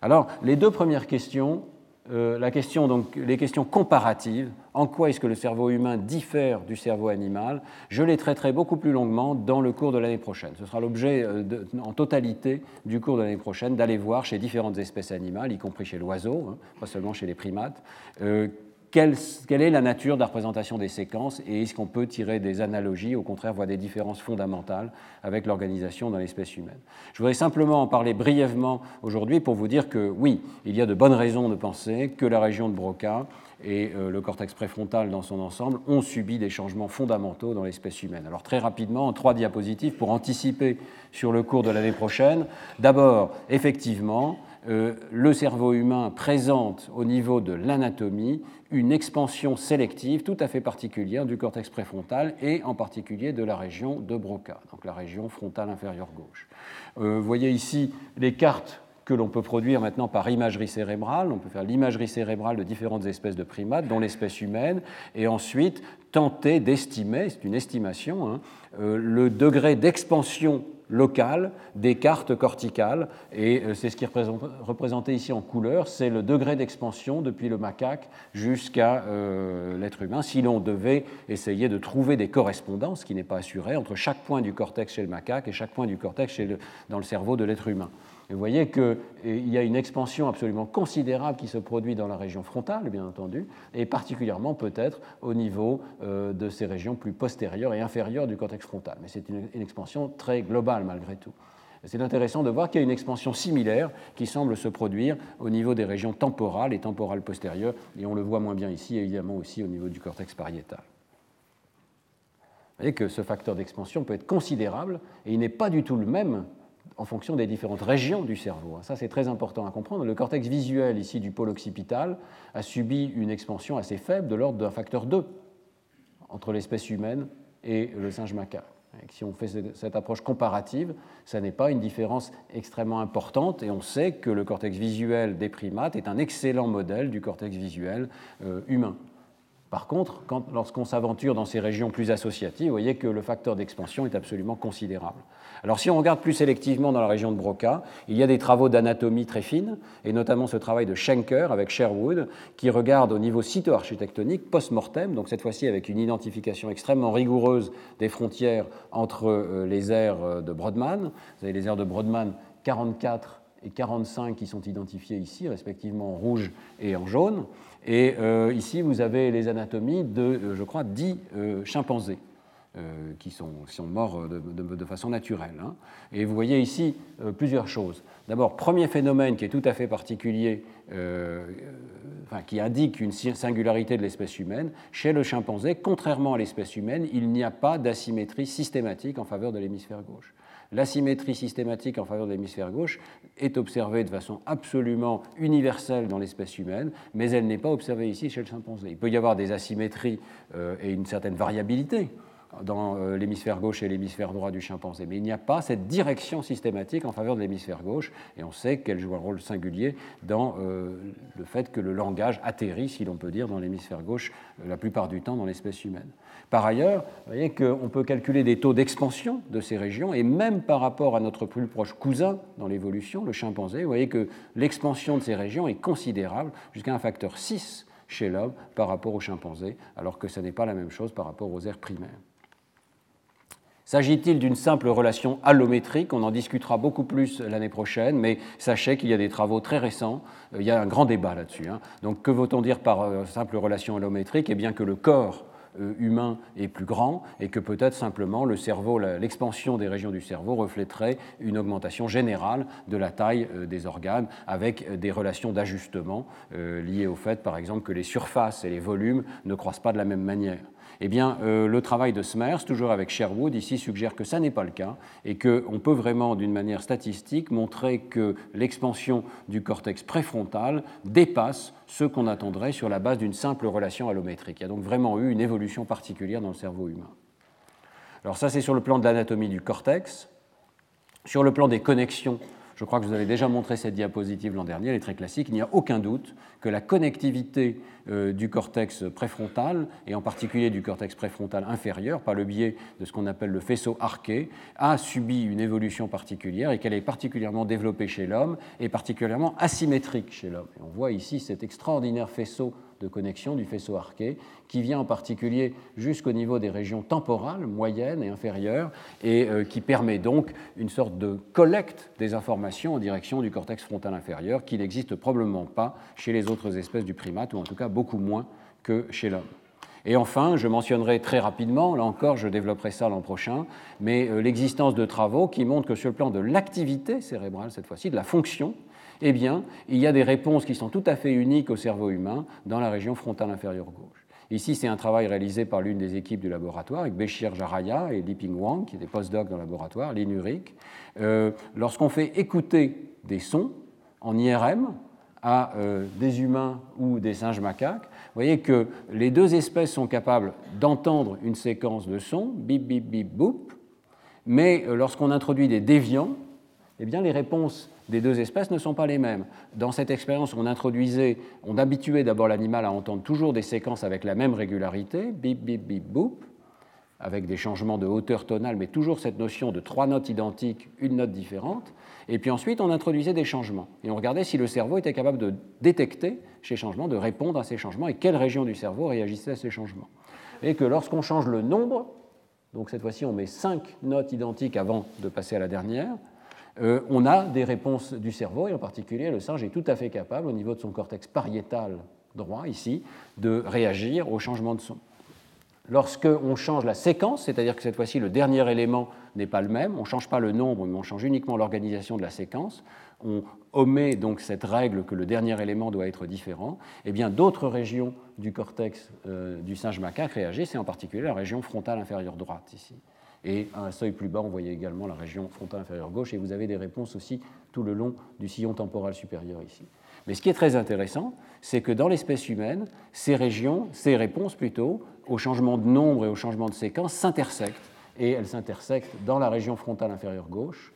Alors, les deux premières questions euh, la question, donc, les questions comparatives, en quoi est-ce que le cerveau humain diffère du cerveau animal, je les traiterai beaucoup plus longuement dans le cours de l'année prochaine. Ce sera l'objet euh, en totalité du cours de l'année prochaine d'aller voir chez différentes espèces animales, y compris chez l'oiseau, hein, pas seulement chez les primates, euh, quelle, est la nature de la représentation des séquences et est-ce qu'on peut tirer des analogies, au contraire, voir des différences fondamentales avec l'organisation dans l'espèce humaine? Je voudrais simplement en parler brièvement aujourd'hui pour vous dire que oui, il y a de bonnes raisons de penser que la région de Broca et euh, le cortex préfrontal dans son ensemble ont subi des changements fondamentaux dans l'espèce humaine. Alors très rapidement, en trois diapositives pour anticiper sur le cours de l'année prochaine. D'abord, effectivement, euh, le cerveau humain présente au niveau de l'anatomie une expansion sélective tout à fait particulière du cortex préfrontal et en particulier de la région de Broca, donc la région frontale inférieure gauche. Euh, voyez ici les cartes que l'on peut produire maintenant par imagerie cérébrale. On peut faire l'imagerie cérébrale de différentes espèces de primates, dont l'espèce humaine, et ensuite tenter d'estimer, c'est une estimation, hein, euh, le degré d'expansion locale des cartes corticales. Et euh, c'est ce qui est représenté ici en couleur, c'est le degré d'expansion depuis le macaque jusqu'à euh, l'être humain. Si l'on devait essayer de trouver des correspondances, qui n'est pas assuré, entre chaque point du cortex chez le macaque et chaque point du cortex dans le cerveau de l'être humain vous voyez qu'il y a une expansion absolument considérable qui se produit dans la région frontale, bien entendu, et particulièrement peut-être au niveau euh, de ces régions plus postérieures et inférieures du cortex frontal. Mais c'est une, expansion très globale malgré tout. C'est intéressant de voir qu'il y a une expansion similaire qui semble se produire au niveau des régions temporales et temporales postérieures, et on le voit moins bien ici, évidemment aussi au niveau du cortex pariétal. Vous voyez que ce facteur d'expansion peut être considérable, et il n'est pas du tout le même en fonction des différentes régions du cerveau. Ça, c'est très important à comprendre. Le cortex visuel, ici, du pôle occipital, a subi une expansion assez faible, de l'ordre d'un facteur 2, entre l'espèce humaine et le singe macaque. Si on fait cette approche comparative, ça n'est pas une différence extrêmement importante et on sait que le cortex visuel des primates est un excellent modèle du cortex visuel euh, humain. Par contre, lorsqu'on s'aventure dans ces régions plus associatives, vous voyez que le facteur d'expansion est absolument considérable. Alors si on regarde plus sélectivement dans la région de Broca, il y a des travaux d'anatomie très fines, et notamment ce travail de Schenker avec Sherwood, qui regarde au niveau cytoarchitectonique post-mortem, donc cette fois-ci avec une identification extrêmement rigoureuse des frontières entre euh, les aires euh, de Brodmann. Vous avez les aires de Brodmann 44 et 45 qui sont identifiées ici, respectivement en rouge et en jaune. Et euh, ici, vous avez les anatomies de, euh, je crois, 10 euh, chimpanzés. qui, sont, sont, morts de, façon naturelle. Hein. Et vous voyez ici plusieurs choses. D'abord, premier phénomène qui est tout à fait particulier, enfin, qui indique une singularité de l'espèce humaine, chez le chimpanzé, contrairement à l'espèce humaine, il n'y a pas d'asymétrie systématique en faveur de l'hémisphère gauche. L'asymétrie systématique en faveur de l'hémisphère gauche est observée de façon absolument universelle dans l'espèce humaine, mais elle n'est pas observée ici chez le chimpanzé. Il peut y avoir des asymétries euh, et une certaine variabilité dans euh, l'hémisphère gauche et l'hémisphère droit du chimpanzé. Mais il n'y a pas cette direction systématique en faveur de l'hémisphère gauche, et on sait qu'elle joue un rôle singulier dans euh, le fait que le langage atterrit, si l'on peut dire, dans l'hémisphère gauche la plupart du temps dans l'espèce humaine. Par ailleurs, vous voyez qu'on peut calculer des taux d'expansion de ces régions, et même par rapport à notre plus proche cousin dans l'évolution, le chimpanzé, vous voyez que l'expansion de ces régions est considérable, jusqu'à un facteur 6 chez l'homme par rapport au chimpanzé, alors que ce n'est pas la même chose par rapport aux aires primaires. S'agit-il d'une simple relation allométrique? On en discutera beaucoup plus l'année prochaine, mais sachez qu'il y a des travaux très récents, il y a un grand débat là-dessus. Hein. Donc que veut-on dire par euh, simple relation allométrique? Eh bien que le corps euh, humain est plus grand et que peut-être simplement le cerveau, l'expansion des régions du cerveau reflèterait une augmentation générale de la taille euh, des organes avec des relations d'ajustement liées au fait, par exemple, que les surfaces et les volumes ne croissent pas de la même manière. Eh bien, euh, le travail de Smers, toujours avec Sherwood, ici suggère que ça n'est pas le cas et qu'on peut vraiment, d'une manière statistique, montrer que l'expansion du cortex préfrontal dépasse ce qu'on attendrait sur la base d'une simple relation allométrique. Il y a donc vraiment eu une évolution particulière dans le cerveau humain. Alors ça, c'est sur le plan de l'anatomie du cortex. Sur le plan des connexions je crois que vous avez déjà montré cette diapositive l'an dernier, elle est très classique. Il n'y a aucun doute que la connectivité euh, du cortex préfrontal, et en particulier du cortex préfrontal inférieur, par le biais de ce qu'on appelle le faisceau arqué, a subi une évolution particulière et qu'elle est particulièrement développée chez l'homme et particulièrement asymétrique chez l'homme. On voit ici cet extraordinaire faisceau de connexion du faisceau arqué, qui vient en particulier jusqu'au niveau des régions temporales, moyennes et inférieures, et euh, qui permet donc une sorte de collecte des informations en direction du cortex frontal inférieur, qui n'existe probablement pas chez les autres espèces du primate, ou en tout cas beaucoup moins que chez l'homme. Et enfin, je mentionnerai très rapidement, là encore je développerai ça l'an prochain, mais euh, l'existence de travaux qui montrent que sur le plan de l'activité cérébrale, cette fois-ci, de la fonction, eh bien, il y a des réponses qui sont tout à fait uniques au cerveau humain dans la région frontale inférieure gauche. Ici, c'est un travail réalisé par l'une des équipes du laboratoire, avec Béchir Jaraya et Liping Wang, qui étaient postdocs dans le laboratoire, l'INURIC. Euh, Lorsqu'on fait écouter des sons en IRM à euh, des humains ou des singes macaques, vous voyez que les deux espèces sont capables d'entendre une séquence de sons, bip, bip, bip, boop, mais euh, lorsqu'on introduit des déviants, eh bien, les réponses des deux espèces ne sont pas les mêmes. Dans cette expérience, on introduisait, on habituait d'abord l'animal à entendre toujours des séquences avec la même régularité, bip, bip, bip, boop, avec des changements de hauteur tonale, mais toujours cette notion de trois notes identiques, une note différente. Et puis ensuite, on introduisait des changements. Et on regardait si le cerveau était capable de détecter ces changements, de répondre à ces changements, et quelle région du cerveau réagissait à ces changements. Et que lorsqu'on change le nombre, donc cette fois-ci on met cinq notes identiques avant de passer à la dernière, euh, on a des réponses du cerveau, et en particulier le singe est tout à fait capable, au niveau de son cortex pariétal droit, ici, de réagir au changement de son. Lorsqu'on change la séquence, c'est-à-dire que cette fois-ci le dernier élément n'est pas le même, on ne change pas le nombre, mais on change uniquement l'organisation de la séquence, on omet donc cette règle que le dernier élément doit être différent, eh bien d'autres régions du cortex euh, du singe macaque réagissent, et en particulier la région frontale inférieure droite ici. Et à un seuil plus bas, on voyait également la région frontale inférieure gauche, et vous avez des réponses aussi tout le long du sillon temporal supérieur ici. Mais ce qui est très intéressant, c'est que dans l'espèce humaine, ces régions, ces réponses plutôt, au changement de nombre et au changement de séquence, s'intersectent. Et elles s'intersectent dans la région frontale inférieure gauche,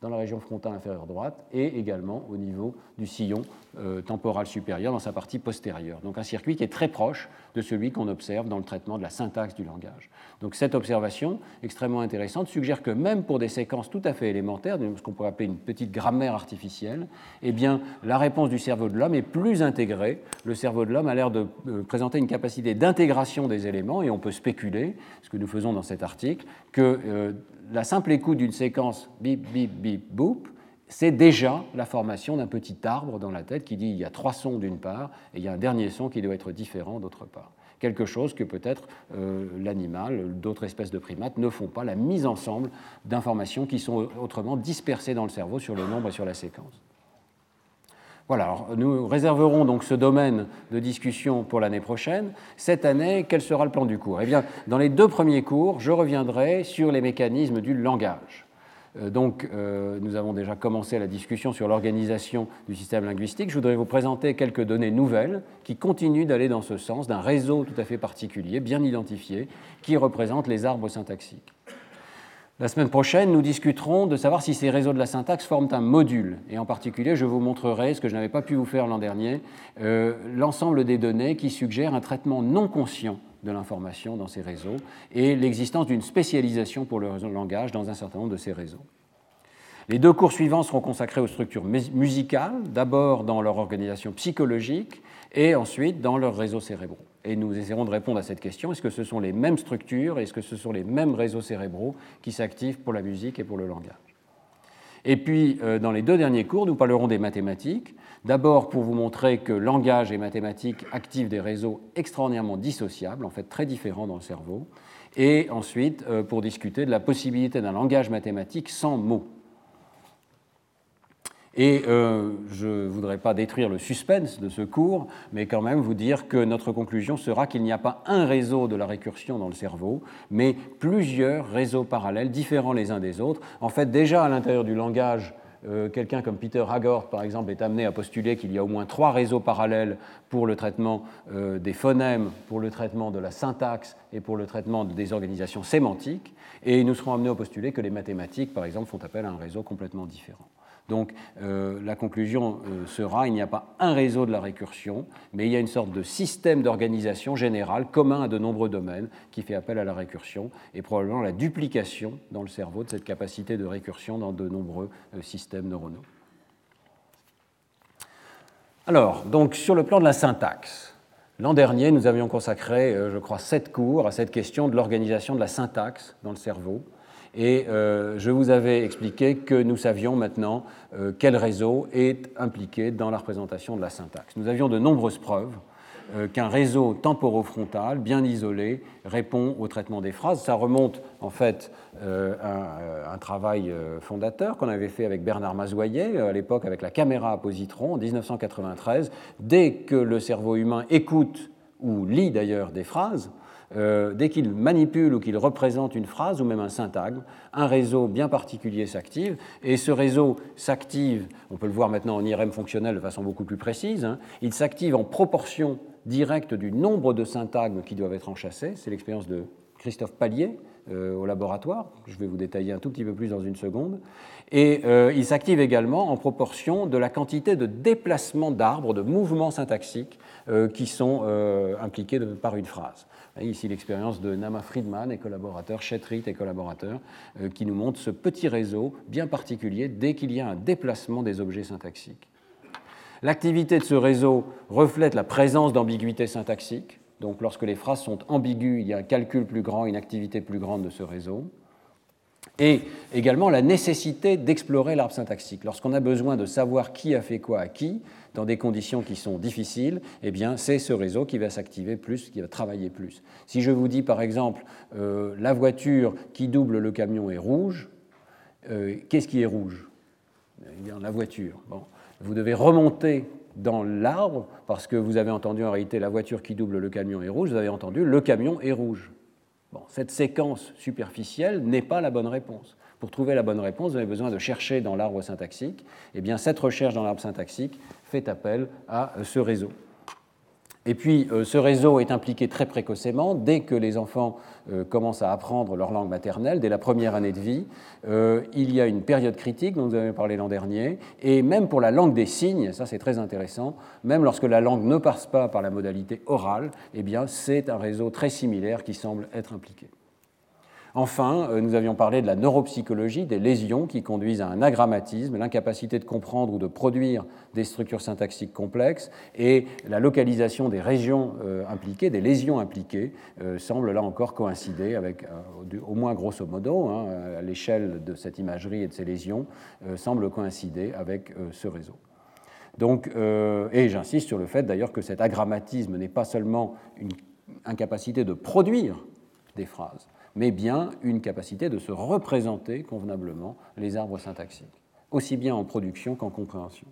dans la région frontale inférieure droite et également au niveau du sillon euh, temporal supérieur dans sa partie postérieure. Donc un circuit qui est très proche de celui qu'on observe dans le traitement de la syntaxe du langage. Donc cette observation extrêmement intéressante suggère que même pour des séquences tout à fait élémentaires, ce qu'on pourrait appeler une petite grammaire artificielle, eh bien la réponse du cerveau de l'homme est plus intégrée. Le cerveau de l'homme a l'air de euh, présenter une capacité d'intégration des éléments et on peut spéculer, ce que nous faisons dans cet article, que euh, la simple écoute d'une séquence bip, bip, bip, boop, c'est déjà la formation d'un petit arbre dans la tête qui dit il y a trois sons d'une part et il y a un dernier son qui doit être différent d'autre part. Quelque chose que peut-être euh, l'animal, d'autres espèces de primates ne font pas, la mise ensemble d'informations qui sont autrement dispersées dans le cerveau sur le nombre et sur la séquence. Voilà, nous réserverons donc ce domaine de discussion pour l'année prochaine. Cette année, quel sera le plan du cours? Eh bien, dans les deux premiers cours, je reviendrai sur les mécanismes du langage. Euh, donc, euh, nous avons déjà commencé la discussion sur l'organisation du système linguistique. Je voudrais vous présenter quelques données nouvelles qui continuent d'aller dans ce sens, d'un réseau tout à fait particulier, bien identifié, qui représente les arbres syntaxiques. La semaine prochaine, nous discuterons de savoir si ces réseaux de la syntaxe forment un module. Et en particulier, je vous montrerai, ce que je n'avais pas pu vous faire l'an dernier, euh, l'ensemble des données qui suggèrent un traitement non conscient de l'information dans ces réseaux et l'existence d'une spécialisation pour le langage dans un certain nombre de ces réseaux. Les deux cours suivants seront consacrés aux structures musicales, d'abord dans leur organisation psychologique et ensuite dans leurs réseaux cérébraux. Et nous essaierons de répondre à cette question. Est-ce que ce sont les mêmes structures Est-ce que ce sont les mêmes réseaux cérébraux qui s'activent pour la musique et pour le langage? Et puis, dans les deux derniers cours, nous parlerons des mathématiques. D'abord pour vous montrer que langage et mathématiques activent des réseaux extraordinairement dissociables, en fait très différents dans le cerveau. Et ensuite pour discuter de la possibilité d'un langage mathématique sans mots. Et euh, je ne voudrais pas détruire le suspense de ce cours, mais quand même vous dire que notre conclusion sera qu'il n'y a pas un réseau de la récursion dans le cerveau, mais plusieurs réseaux parallèles, différents les uns des autres. En fait, déjà à l'intérieur du langage, euh, quelqu'un comme Peter Haggard, par exemple, est amené à postuler qu'il y a au moins trois réseaux parallèles pour le traitement euh, des phonèmes, pour le traitement de la syntaxe et pour le traitement des organisations sémantiques. Et nous serons amenés à postuler que les mathématiques, par exemple, font appel à un réseau complètement différent. Donc euh, la conclusion euh, sera il n'y a pas un réseau de la récursion, mais il y a une sorte de système d'organisation général commun à de nombreux domaines qui fait appel à la récursion et probablement la duplication dans le cerveau de cette capacité de récursion dans de nombreux euh, systèmes neuronaux. Alors, donc sur le plan de la syntaxe, l'an dernier, nous avions consacré, je crois, sept cours à cette question de l'organisation de la syntaxe dans le cerveau. Et euh, je vous avais expliqué que nous savions maintenant euh, quel réseau est impliqué dans la représentation de la syntaxe. Nous avions de nombreuses preuves euh, qu'un réseau temporofrontal bien isolé répond au traitement des phrases. Ça remonte en fait à un, travail fondateur qu'on avait fait avec Bernard Mazoyer à l'époque avec la caméra à positron en 1993. Dès que le cerveau humain écoute ou lit d'ailleurs des phrases, euh, dès qu'il manipule ou qu'il représente une phrase ou même un syntagme, un réseau bien particulier s'active. Et ce réseau s'active, on peut le voir maintenant en IRM fonctionnel de façon beaucoup plus précise, hein, il s'active en proportion directe du nombre de syntagmes qui doivent être enchâssés. C'est l'expérience de Christophe Pallier euh, au laboratoire, je vais vous détailler un tout petit peu plus dans une seconde. Et euh, il s'active également en proportion de la quantité de déplacements d'arbres, de mouvements syntaxiques qui sont impliqués par une phrase. Ici l'expérience de Nama Friedman et collaborateurs, Chetrit et collaborateurs, euh, qui nous montre ce petit réseau bien particulier dès qu'il y a un déplacement des objets syntaxiques. L'activité de ce réseau reflète la présence d'ambiguïté syntaxique. Donc lorsque les phrases sont ambiguës, il y a un calcul plus grand, une activité plus grande de ce réseau. Et également la nécessité d'explorer l'arbre syntaxique. Lorsqu'on a besoin de savoir qui a fait quoi à qui, dans des conditions qui sont difficiles, eh bien, c'est ce réseau qui va s'activer plus, qui va travailler plus. Si je vous dis par exemple euh, la voiture qui double le camion est rouge, euh, qu'est-ce qui est rouge? Eh bien, La voiture. Bon. Vous devez remonter dans l'arbre parce que vous avez entendu en réalité la voiture qui double le camion est rouge, vous avez entendu le camion est rouge. Bon, cette séquence superficielle n'est pas la bonne réponse. Pour trouver la bonne réponse, vous avez besoin de chercher dans l'arbre syntaxique. Eh bien, cette recherche dans l'arbre syntaxique fait appel à ce réseau. Et puis, euh, ce réseau est impliqué très précocement, dès que les enfants euh, commencent à apprendre leur langue maternelle, dès la première année de vie. Euh, il y a une période critique dont nous avons parlé l'an dernier, et même pour la langue des signes, ça c'est très intéressant, même lorsque la langue ne passe pas par la modalité orale, eh bien, c'est un réseau très similaire qui semble être impliqué. Enfin, euh, nous avions parlé de la neuropsychologie, des lésions qui conduisent à un agrammatisme, l'incapacité de comprendre ou de produire des structures syntaxiques complexes, et la localisation des régions euh, impliquées, des lésions impliquées, euh, semble là encore coïncider avec, au moins grosso modo, hein, à l'échelle de cette imagerie et de ces lésions, semble coïncider avec ce réseau. Et j'insiste sur le fait d'ailleurs que cet agrammatisme n'est pas seulement une incapacité de produire des phrases, mais bien une capacité de se représenter convenablement les arbres syntaxiques, aussi bien en production qu'en compréhension.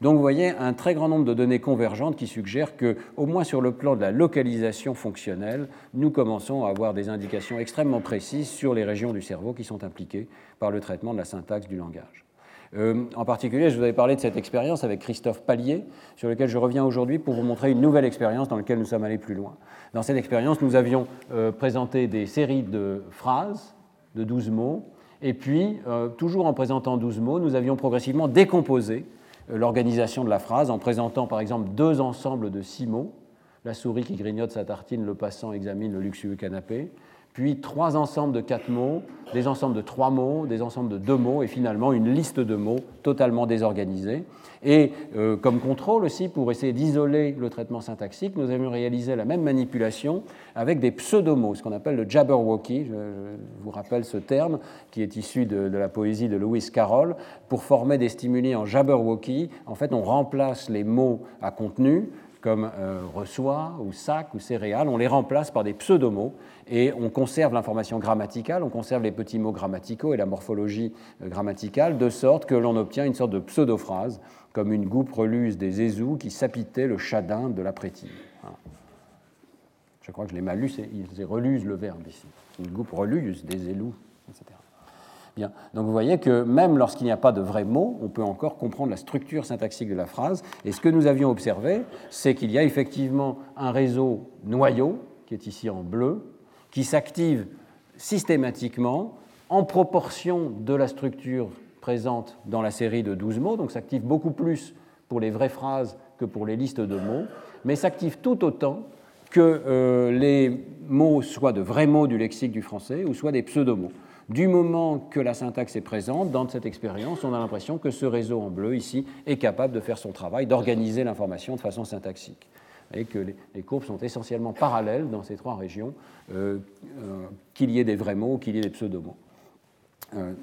Donc vous voyez un très grand nombre de données convergentes qui suggèrent que, au moins sur le plan de la localisation fonctionnelle, nous commençons à avoir des indications extrêmement précises sur les régions du cerveau qui sont impliquées par le traitement de la syntaxe du langage. Euh, en particulier, je vous avais parlé de cette expérience avec Christophe Pallier, sur laquelle je reviens aujourd'hui pour vous montrer une nouvelle expérience dans laquelle nous sommes allés plus loin. Dans cette expérience, nous avions euh, présenté des séries de phrases de 12 mots, et puis, euh, toujours en présentant 12 mots, nous avions progressivement décomposé l'organisation de la phrase en présentant par exemple deux ensembles de six mots, la souris qui grignote sa tartine, le passant examine le luxueux canapé, puis trois ensembles de quatre mots, des ensembles de trois mots, des ensembles de deux mots, et finalement une liste de mots totalement désorganisée. Et euh, comme contrôle aussi, pour essayer d'isoler le traitement syntaxique, nous avions réalisé la même manipulation avec des pseudomots, ce qu'on appelle le Jabberwocky. Je, vous rappelle ce terme qui est issu de, la poésie de Lewis Carroll. Pour former des stimuli en Jabberwocky, en fait, on remplace les mots à contenu comme euh, reçoit ou sac ou céréales, on les remplace par des pseudomots et on conserve l'information grammaticale, on conserve les petits mots grammaticaux et la morphologie euh, grammaticale, de sorte que l'on obtient une sorte de pseudo-phrase comme une gouppe reluse des Ézous qui sapitait le chadin de la prétille. Je crois que je l'ai mal lu, ils relusent le verbe ici. Une gouppe reluse des élus, etc. Bien. Donc vous voyez que même lorsqu'il n'y a pas de vrais mots, on peut encore comprendre la structure syntaxique de la phrase. Et ce que nous avions observé, c'est qu'il y a effectivement un réseau noyau, qui est ici en bleu, qui s'active systématiquement en proportion de la structure présente dans la série de 12 mots, donc s'active beaucoup plus pour les vraies phrases que pour les listes de mots, mais s'active tout autant que euh, les mots soient de vrais mots du lexique du français ou soit des pseudomots. Du moment que la syntaxe est présente dans cette expérience, on a l'impression que ce réseau en bleu ici est capable de faire son travail, d'organiser l'information de façon syntaxique. Et que les, courbes sont essentiellement parallèles dans ces trois régions, euh, euh, qu'il y ait des vrais mots ou qu'il y ait des pseudomots.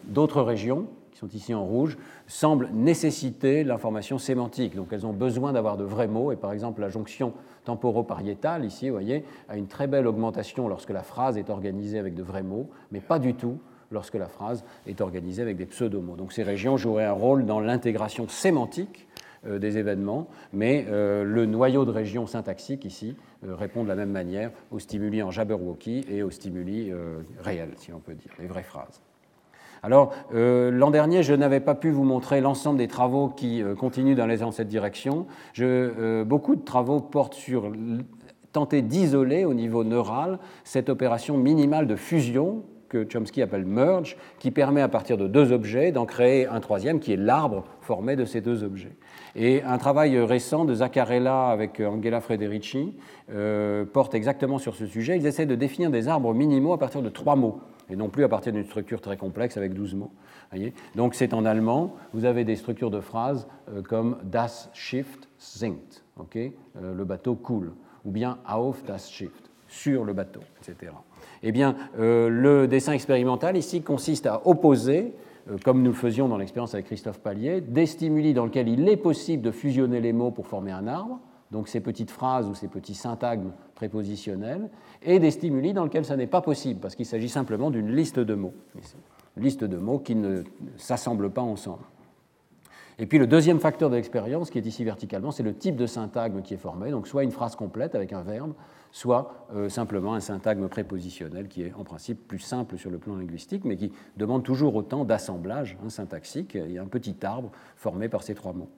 D'autres régions, sont ici en rouge, semblent nécessiter l'information sémantique. Donc elles ont besoin d'avoir de vrais mots. Et par exemple, la jonction temporopariétale, ici, vous voyez, a une très belle augmentation lorsque la phrase est organisée avec de vrais mots, mais pas du tout lorsque la phrase est organisée avec des pseudomots. Donc ces régions joueraient un rôle dans l'intégration sémantique euh, des événements, mais euh, le noyau de région syntaxique ici euh, répond de la même manière aux stimuli en Jabberwocky et aux stimuli réels, si on peut dire, les vraies phrases. Alors, euh, l'an dernier, je n'avais pas pu vous montrer l'ensemble des travaux qui euh, continuent dans, dans, cette direction. Euh, beaucoup de travaux portent sur tenter d'isoler au niveau neural cette opération minimale de fusion que Chomsky appelle merge, qui permet à partir de deux objets d'en créer un troisième qui est l'arbre formé de ces deux objets. Et un travail récent de Zaccarella avec Angela Frederici porte exactement sur ce sujet. Ils essaient de définir des arbres minimaux à partir de trois mots et non plus à partir d'une structure très complexe avec 12 mots. Donc c'est en allemand, vous avez des structures de phrases euh, comme Das Schiff sinkt, euh, le bateau coule, ou bien Auf das Schiff, sur le bateau, etc. Eh bien, euh, le dessin expérimental ici consiste à opposer, comme nous le faisions dans l'expérience avec Christophe Pallier, des stimuli dans lesquels il est possible de fusionner les mots pour former un arbre, donc ces petites phrases ou ces petits syntagmes prépositionnels, et des stimuli dans lesquels ça n'est pas possible, parce qu'il s'agit simplement d'une liste de mots, une liste de mots qui ne s'assemblent pas ensemble. Et puis le deuxième facteur de l'expérience, qui est ici verticalement, c'est le type de syntagme qui est formé, donc soit une phrase complète avec un verbe, soit euh, simplement un syntagme prépositionnel qui est en principe plus simple sur le plan linguistique, mais qui demande toujours autant d'assemblage hein, syntaxique. Il y a un petit arbre formé par ces trois mots.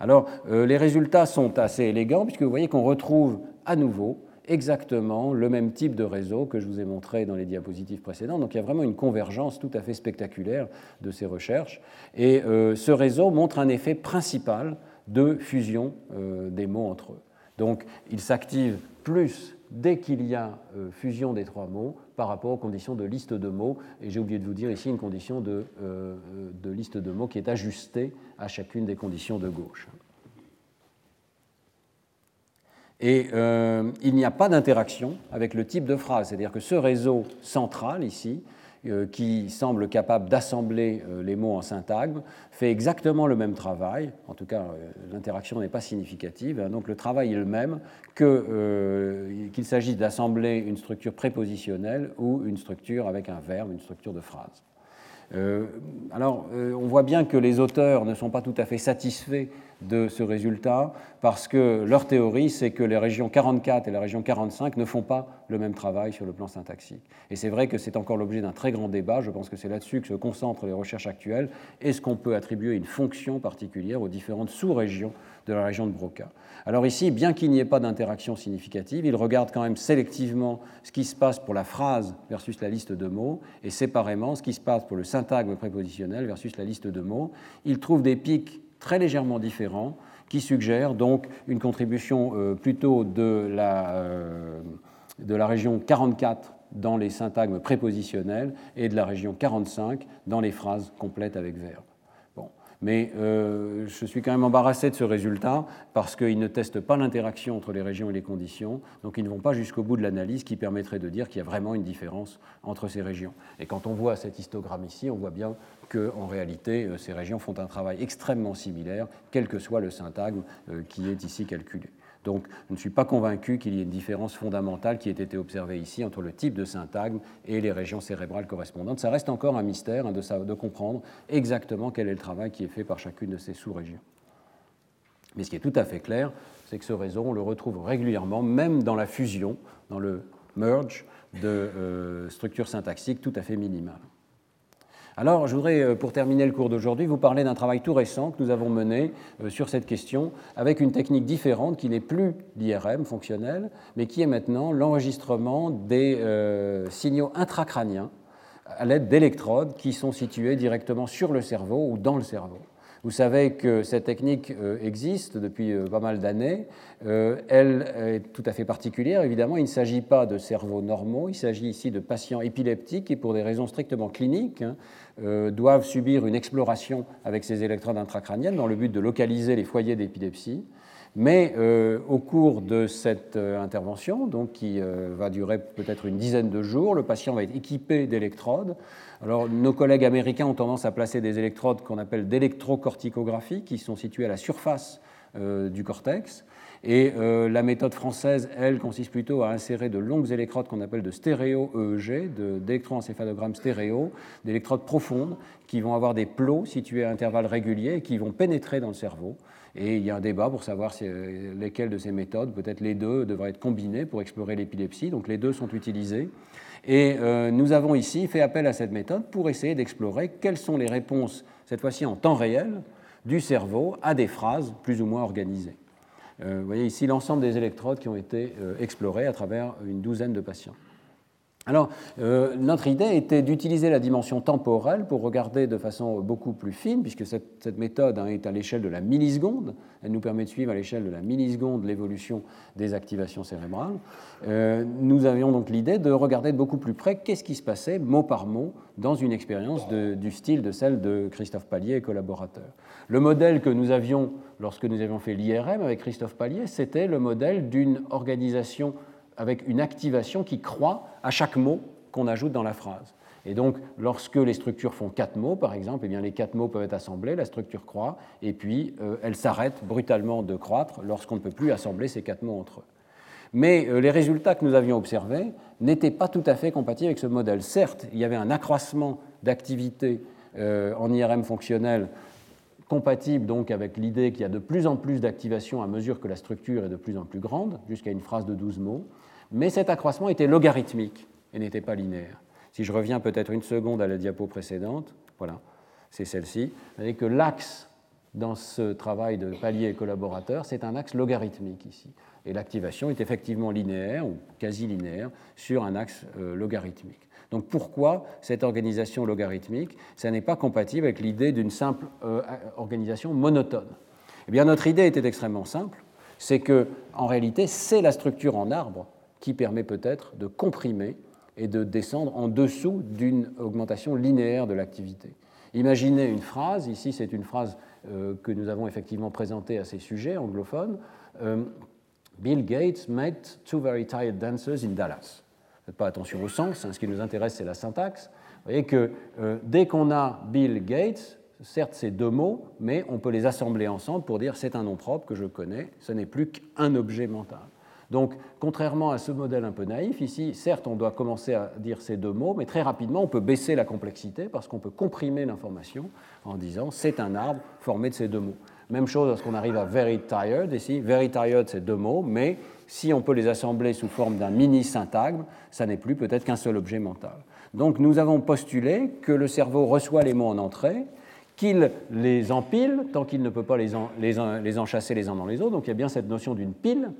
Alors, euh, les résultats sont assez élégants, puisque vous voyez qu'on retrouve à nouveau exactement le même type de réseau que je vous ai montré dans les diapositives précédentes. Donc il y a vraiment une convergence tout à fait spectaculaire de ces recherches. Et euh, ce réseau montre un effet principal de fusion euh, des mots entre eux. Donc il s'active plus dès qu'il y a euh, fusion des trois mots par rapport aux conditions de liste de mots. Et j'ai oublié de vous dire ici une condition de, de liste de mots qui est ajustée à chacune des conditions de gauche. Et euh, il n'y a pas d'interaction avec le type de phrase, c'est-à-dire que ce réseau central ici, euh, qui semble capable d'assembler euh, les mots en syntagme, fait exactement le même travail, en tout cas l'interaction n'est pas significative, hein. donc le travail est le même qu'il s'agisse d'assembler une structure prépositionnelle ou une structure avec un verbe, une structure de phrase. alors on voit bien que les auteurs ne sont pas tout à fait satisfaits de ce résultat parce que leur théorie, c'est que les régions 44 et la région 45 ne font pas le même travail sur le plan syntaxique. Et c'est vrai que c'est encore l'objet d'un très grand débat, je pense que c'est là-dessus que se concentrent les recherches actuelles. Est-ce qu'on peut attribuer une fonction particulière aux différentes sous-régions de la région de Broca? Alors ici, bien qu'il n'y ait pas d'interaction significative, il regarde quand même sélectivement ce qui se passe pour la phrase versus la liste de mots et séparément ce qui se passe pour le syntagme prépositionnel versus la liste de mots. Il trouve des pics très légèrement différents qui suggèrent donc une contribution euh, plutôt de la, euh, de la région 44 dans les syntagmes prépositionnels et de la région 45 dans les phrases complètes avec verbe. Mais euh, je suis quand même embarrassé de ce résultat parce qu'ils ne testent pas l'interaction entre les régions et les conditions, donc ils ne vont pas jusqu'au bout de l'analyse qui permettrait de dire qu'il y a vraiment une différence entre ces régions. Et quand on voit cet histogramme ici, on voit bien qu'en réalité, euh, ces régions font un travail extrêmement similaire, quel que soit le syntagme euh, qui est ici calculé. Donc je ne suis pas convaincu qu'il y ait une différence fondamentale qui ait été observée ici entre le type de syntagme et les régions cérébrales correspondantes. Ça reste encore un mystère hein, de, comprendre exactement quel est le travail qui est fait par chacune de ces sous-régions. Mais ce qui est tout à fait clair, c'est que ce réseau, on le retrouve régulièrement, même dans la fusion, dans le merge de euh, structures syntaxiques tout à fait minimales. Alors, je voudrais, euh, pour terminer le cours d'aujourd'hui, vous parler d'un travail tout récent que nous avons mené euh, sur cette question avec une technique différente qui n'est plus l'IRM fonctionnel, mais qui est maintenant l'enregistrement des euh, signaux intracrâniens à l'aide d'électrodes qui sont situées directement sur le cerveau ou dans le cerveau. Vous savez que cette technique euh, existe depuis euh, pas mal d'années. Euh, elle est tout à fait particulière, évidemment. Il ne s'agit pas de cerveaux normaux, il s'agit ici de patients épileptiques qui, pour des raisons strictement cliniques, hein, doivent subir une exploration avec ces électrodes intracrâniennes dans le but de localiser les foyers d'épilepsie. Mais au cours de cette intervention, donc qui va durer peut-être une dizaine de jours, le patient va être équipé d'électrodes alors, nos collègues américains ont tendance à placer des électrodes qu'on appelle d'électrocorticographie, qui sont situées à la surface euh, du cortex. Et euh, la méthode française, elle, consiste plutôt à insérer de longues électrodes qu'on appelle de stéréo-EEG, d'électroencéphalogramme stéréo, d'électrodes profondes qui vont avoir des plots situés à intervalles réguliers et qui vont pénétrer dans le cerveau. Et il y a un débat pour savoir euh, lesquelles de ces méthodes, peut-être les deux, devraient être combinées pour explorer l'épilepsie. Donc les deux sont utilisées. Et euh, nous avons ici fait appel à cette méthode pour essayer d'explorer quelles sont les réponses, cette fois-ci en temps réel, du cerveau à des phrases plus ou moins organisées. Euh, vous voyez ici l'ensemble des électrodes qui ont été explorées à travers une douzaine de patients. Alors, euh, notre idée était d'utiliser la dimension temporelle pour regarder de façon beaucoup plus fine, puisque cette, méthode hein, est à l'échelle de la milliseconde. Elle nous permet de suivre à l'échelle de la milliseconde l'évolution des activations cérébrales. Euh, nous avions donc l'idée de regarder de beaucoup plus près qu'est-ce qui se passait mot par mot dans une expérience du style de celle de Christophe Pallier et collaborateurs. Le modèle que nous avions lorsque nous avions fait l'IRM avec Christophe Pallier, c'était le modèle d'une organisation avec une activation qui croît à chaque mot qu'on ajoute dans la phrase. Et donc, lorsque les structures font quatre mots, par exemple, eh bien, les quatre mots peuvent être assemblés, la structure croît, et puis euh, elle s'arrête brutalement de croître lorsqu'on ne peut plus assembler ces quatre mots entre eux. Mais euh, les résultats que nous avions observés n'étaient pas tout à fait compatibles avec ce modèle. Certes, il y avait un accroissement d'activité euh, en IRM fonctionnel compatible donc avec l'idée qu'il y a de plus en plus d'activation à mesure que la structure est de plus en plus grande, jusqu'à une phrase de 12 mots mais cet accroissement était logarithmique et n'était pas linéaire. Si je reviens peut-être une seconde à la diapo précédente, voilà, c'est celle-ci, vous que l'axe dans ce travail de palier et collaborateur, c'est un axe logarithmique ici. Et l'activation est effectivement linéaire ou quasi linéaire sur un axe euh, logarithmique. Donc pourquoi cette organisation logarithmique? Ça n'est pas compatible avec l'idée d'une simple euh, organisation monotone. Eh bien, notre idée était extrêmement simple, c'est que en réalité, c'est la structure en arbre qui permet peut-être de comprimer et de descendre en dessous d'une augmentation linéaire de l'activité. Imaginez une phrase, ici c'est une phrase euh, que nous avons effectivement présentée à ces sujets anglophones. Euh, Bill Gates met two very tired dancers in Dallas. Faites pas attention au sens, hein, ce qui nous intéresse c'est la syntaxe. Vous voyez que euh, dès qu'on a Bill Gates, certes c'est deux mots, mais on peut les assembler ensemble pour dire c'est un nom propre que je connais, ce n'est plus qu'un objet mental. Donc, contrairement à ce modèle un peu naïf, ici, certes, on doit commencer à dire ces deux mots, mais très rapidement, on peut baisser la complexité parce qu'on peut comprimer l'information en disant c'est un arbre formé de ces deux mots. Même chose lorsqu'on arrive à very tired. Ici, very tired, c'est deux mots, mais si on peut les assembler sous forme d'un mini syntagme, ça n'est plus peut-être qu'un seul objet mental. Donc, nous avons postulé que le cerveau reçoit les mots en entrée, qu'il les empile tant qu'il ne peut pas les, les enchasser les uns dans les autres. Donc, il y a bien cette notion d'une pile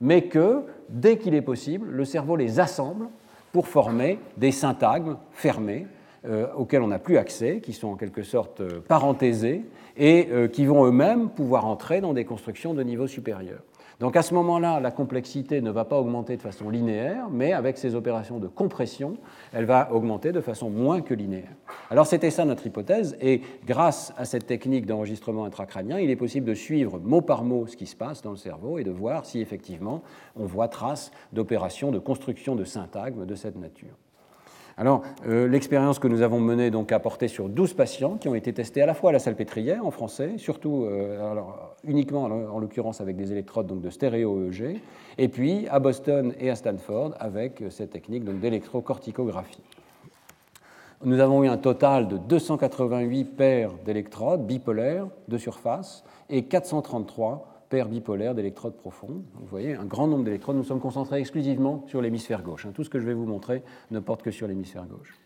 mais que, dès qu'il est possible, le cerveau les assemble pour former des syntagmes fermés euh, auxquels on n'a plus accès, qui sont en quelque sorte euh, parenthésés et euh, qui vont eux-mêmes pouvoir entrer dans des constructions de niveau supérieur. Donc à ce moment-là, la complexité ne va pas augmenter de façon linéaire, mais avec ces opérations de compression, elle va augmenter de façon moins que linéaire. Alors c'était ça notre hypothèse, et grâce à cette technique d'enregistrement intracrânien, il est possible de suivre mot par mot ce qui se passe dans le cerveau et de voir si effectivement on voit trace d'opérations de construction de syntagme de cette nature. Alors, euh, l'expérience que nous avons menée donc, a porté sur 12 patients qui ont été testés à la fois à la salpêtrière en français, surtout euh, alors, uniquement en l'occurrence avec des électrodes donc, de stéréo-EEG, et puis à Boston et à Stanford avec cette technique d'électrocorticographie. Nous avons eu un total de 288 paires d'électrodes bipolaires de surface et 433 paire bipolaire d'électrodes profondes. Vous voyez, un grand nombre d'électrodes. Nous sommes concentrés exclusivement sur l'hémisphère gauche. Hein. Tout ce que je vais vous montrer ne porte que sur l'hémisphère gauche.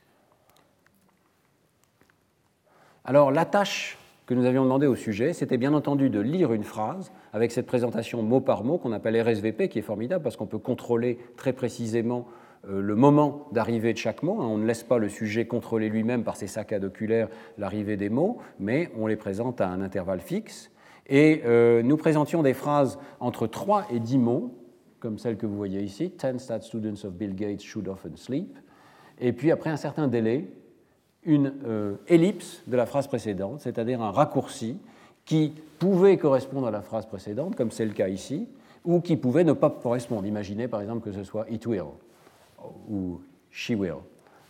Alors, la tâche que nous avions demandé au sujet, c'était bien entendu de lire une phrase avec cette présentation mot par mot qu'on appelle RSVP, qui est formidable parce qu'on peut contrôler très précisément euh, le moment d'arrivée de chaque mot. Hein. On ne laisse pas le sujet contrôler lui-même par ses saccades oculaires l'arrivée des mots, mais on les présente à un intervalle fixe. Et euh, nous présentions des phrases entre 3 et 10 mots, comme celle que vous voyez ici, 10 stat students of Bill Gates should often sleep. Et puis après un certain délai, une euh, ellipse de la phrase précédente, c'est-à-dire un raccourci qui pouvait correspondre à la phrase précédente, comme c'est le cas ici, ou qui pouvait ne pas correspondre. Imaginez par exemple que ce soit it will ou she will.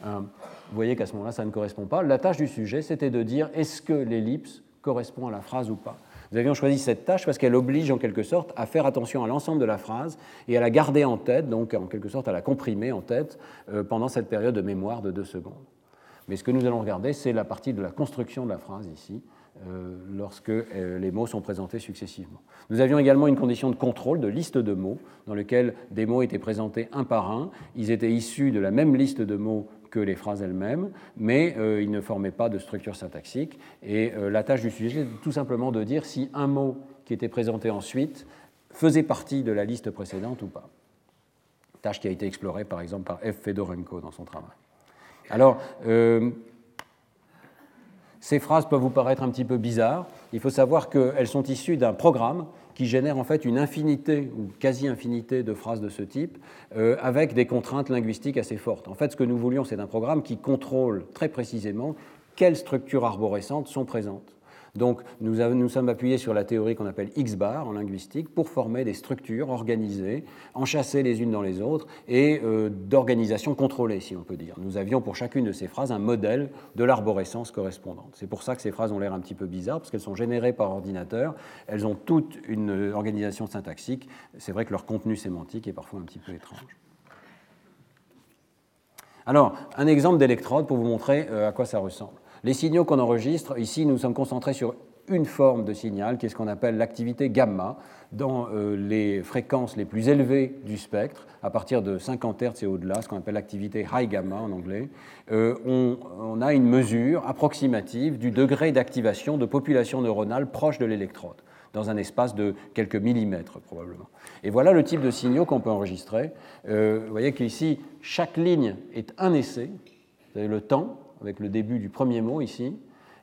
Euh, vous voyez qu'à ce moment-là, ça ne correspond pas. La tâche du sujet, c'était de dire est-ce que l'ellipse correspond à la phrase ou pas? Nous avions choisi cette tâche parce qu'elle oblige en quelque sorte à faire attention à l'ensemble de la phrase et à la garder en tête, donc en quelque sorte à la comprimer en tête euh, pendant cette période de mémoire de deux secondes. Mais ce que nous allons regarder, c'est la partie de la construction de la phrase ici, euh, lorsque euh, les mots sont présentés successivement. Nous avions également une condition de contrôle de liste de mots, dans lequel des mots étaient présentés un par un. Ils étaient issus de la même liste de mots que les phrases elles-mêmes, mais euh, ils ne formaient pas de structure syntaxique. Et euh, la tâche du sujet, c'est tout simplement de dire si un mot qui était présenté ensuite faisait partie de la liste précédente ou pas. Tâche qui a été explorée par exemple par F. Fedorenko dans son travail. Alors, euh, ces phrases peuvent vous paraître un petit peu bizarres. Il faut savoir qu'elles sont issues d'un programme qui génère en fait une infinité ou quasi-infinité de phrases de ce type euh, avec des contraintes linguistiques assez fortes. En fait, ce que nous voulions, c'est un programme qui contrôle très précisément quelles structures arborescentes sont présentes. Donc nous, sommes appuyés sur la théorie qu'on appelle X-bar en linguistique pour former des structures organisées, enchâssées les unes dans les autres et euh, d'organisation contrôlée, si on peut dire. Nous avions pour chacune de ces phrases un modèle de l'arborescence correspondante. C'est pour ça que ces phrases ont l'air un petit peu bizarres, parce qu'elles sont générées par ordinateur, elles ont toute une euh, organisation syntaxique. C'est vrai que leur contenu sémantique est parfois un petit peu étrange. Alors, un exemple d'électrode pour vous montrer euh, à quoi ça ressemble. Les signaux qu'on enregistre, ici, nous sommes concentrés sur une forme de signal, qui est ce qu'on appelle l'activité gamma, dans euh, les fréquences les plus élevées du spectre, à partir de 50 Hz et au-delà, ce qu'on appelle l'activité high gamma en anglais, euh, on, a une mesure approximative du degré d'activation de population neuronale proche de l'électrode, dans un espace de quelques millimètres probablement. Et voilà le type de signaux qu'on peut enregistrer. Euh, vous voyez qu'ici, chaque ligne est un essai, vous avez le temps, avec le début du premier mot ici.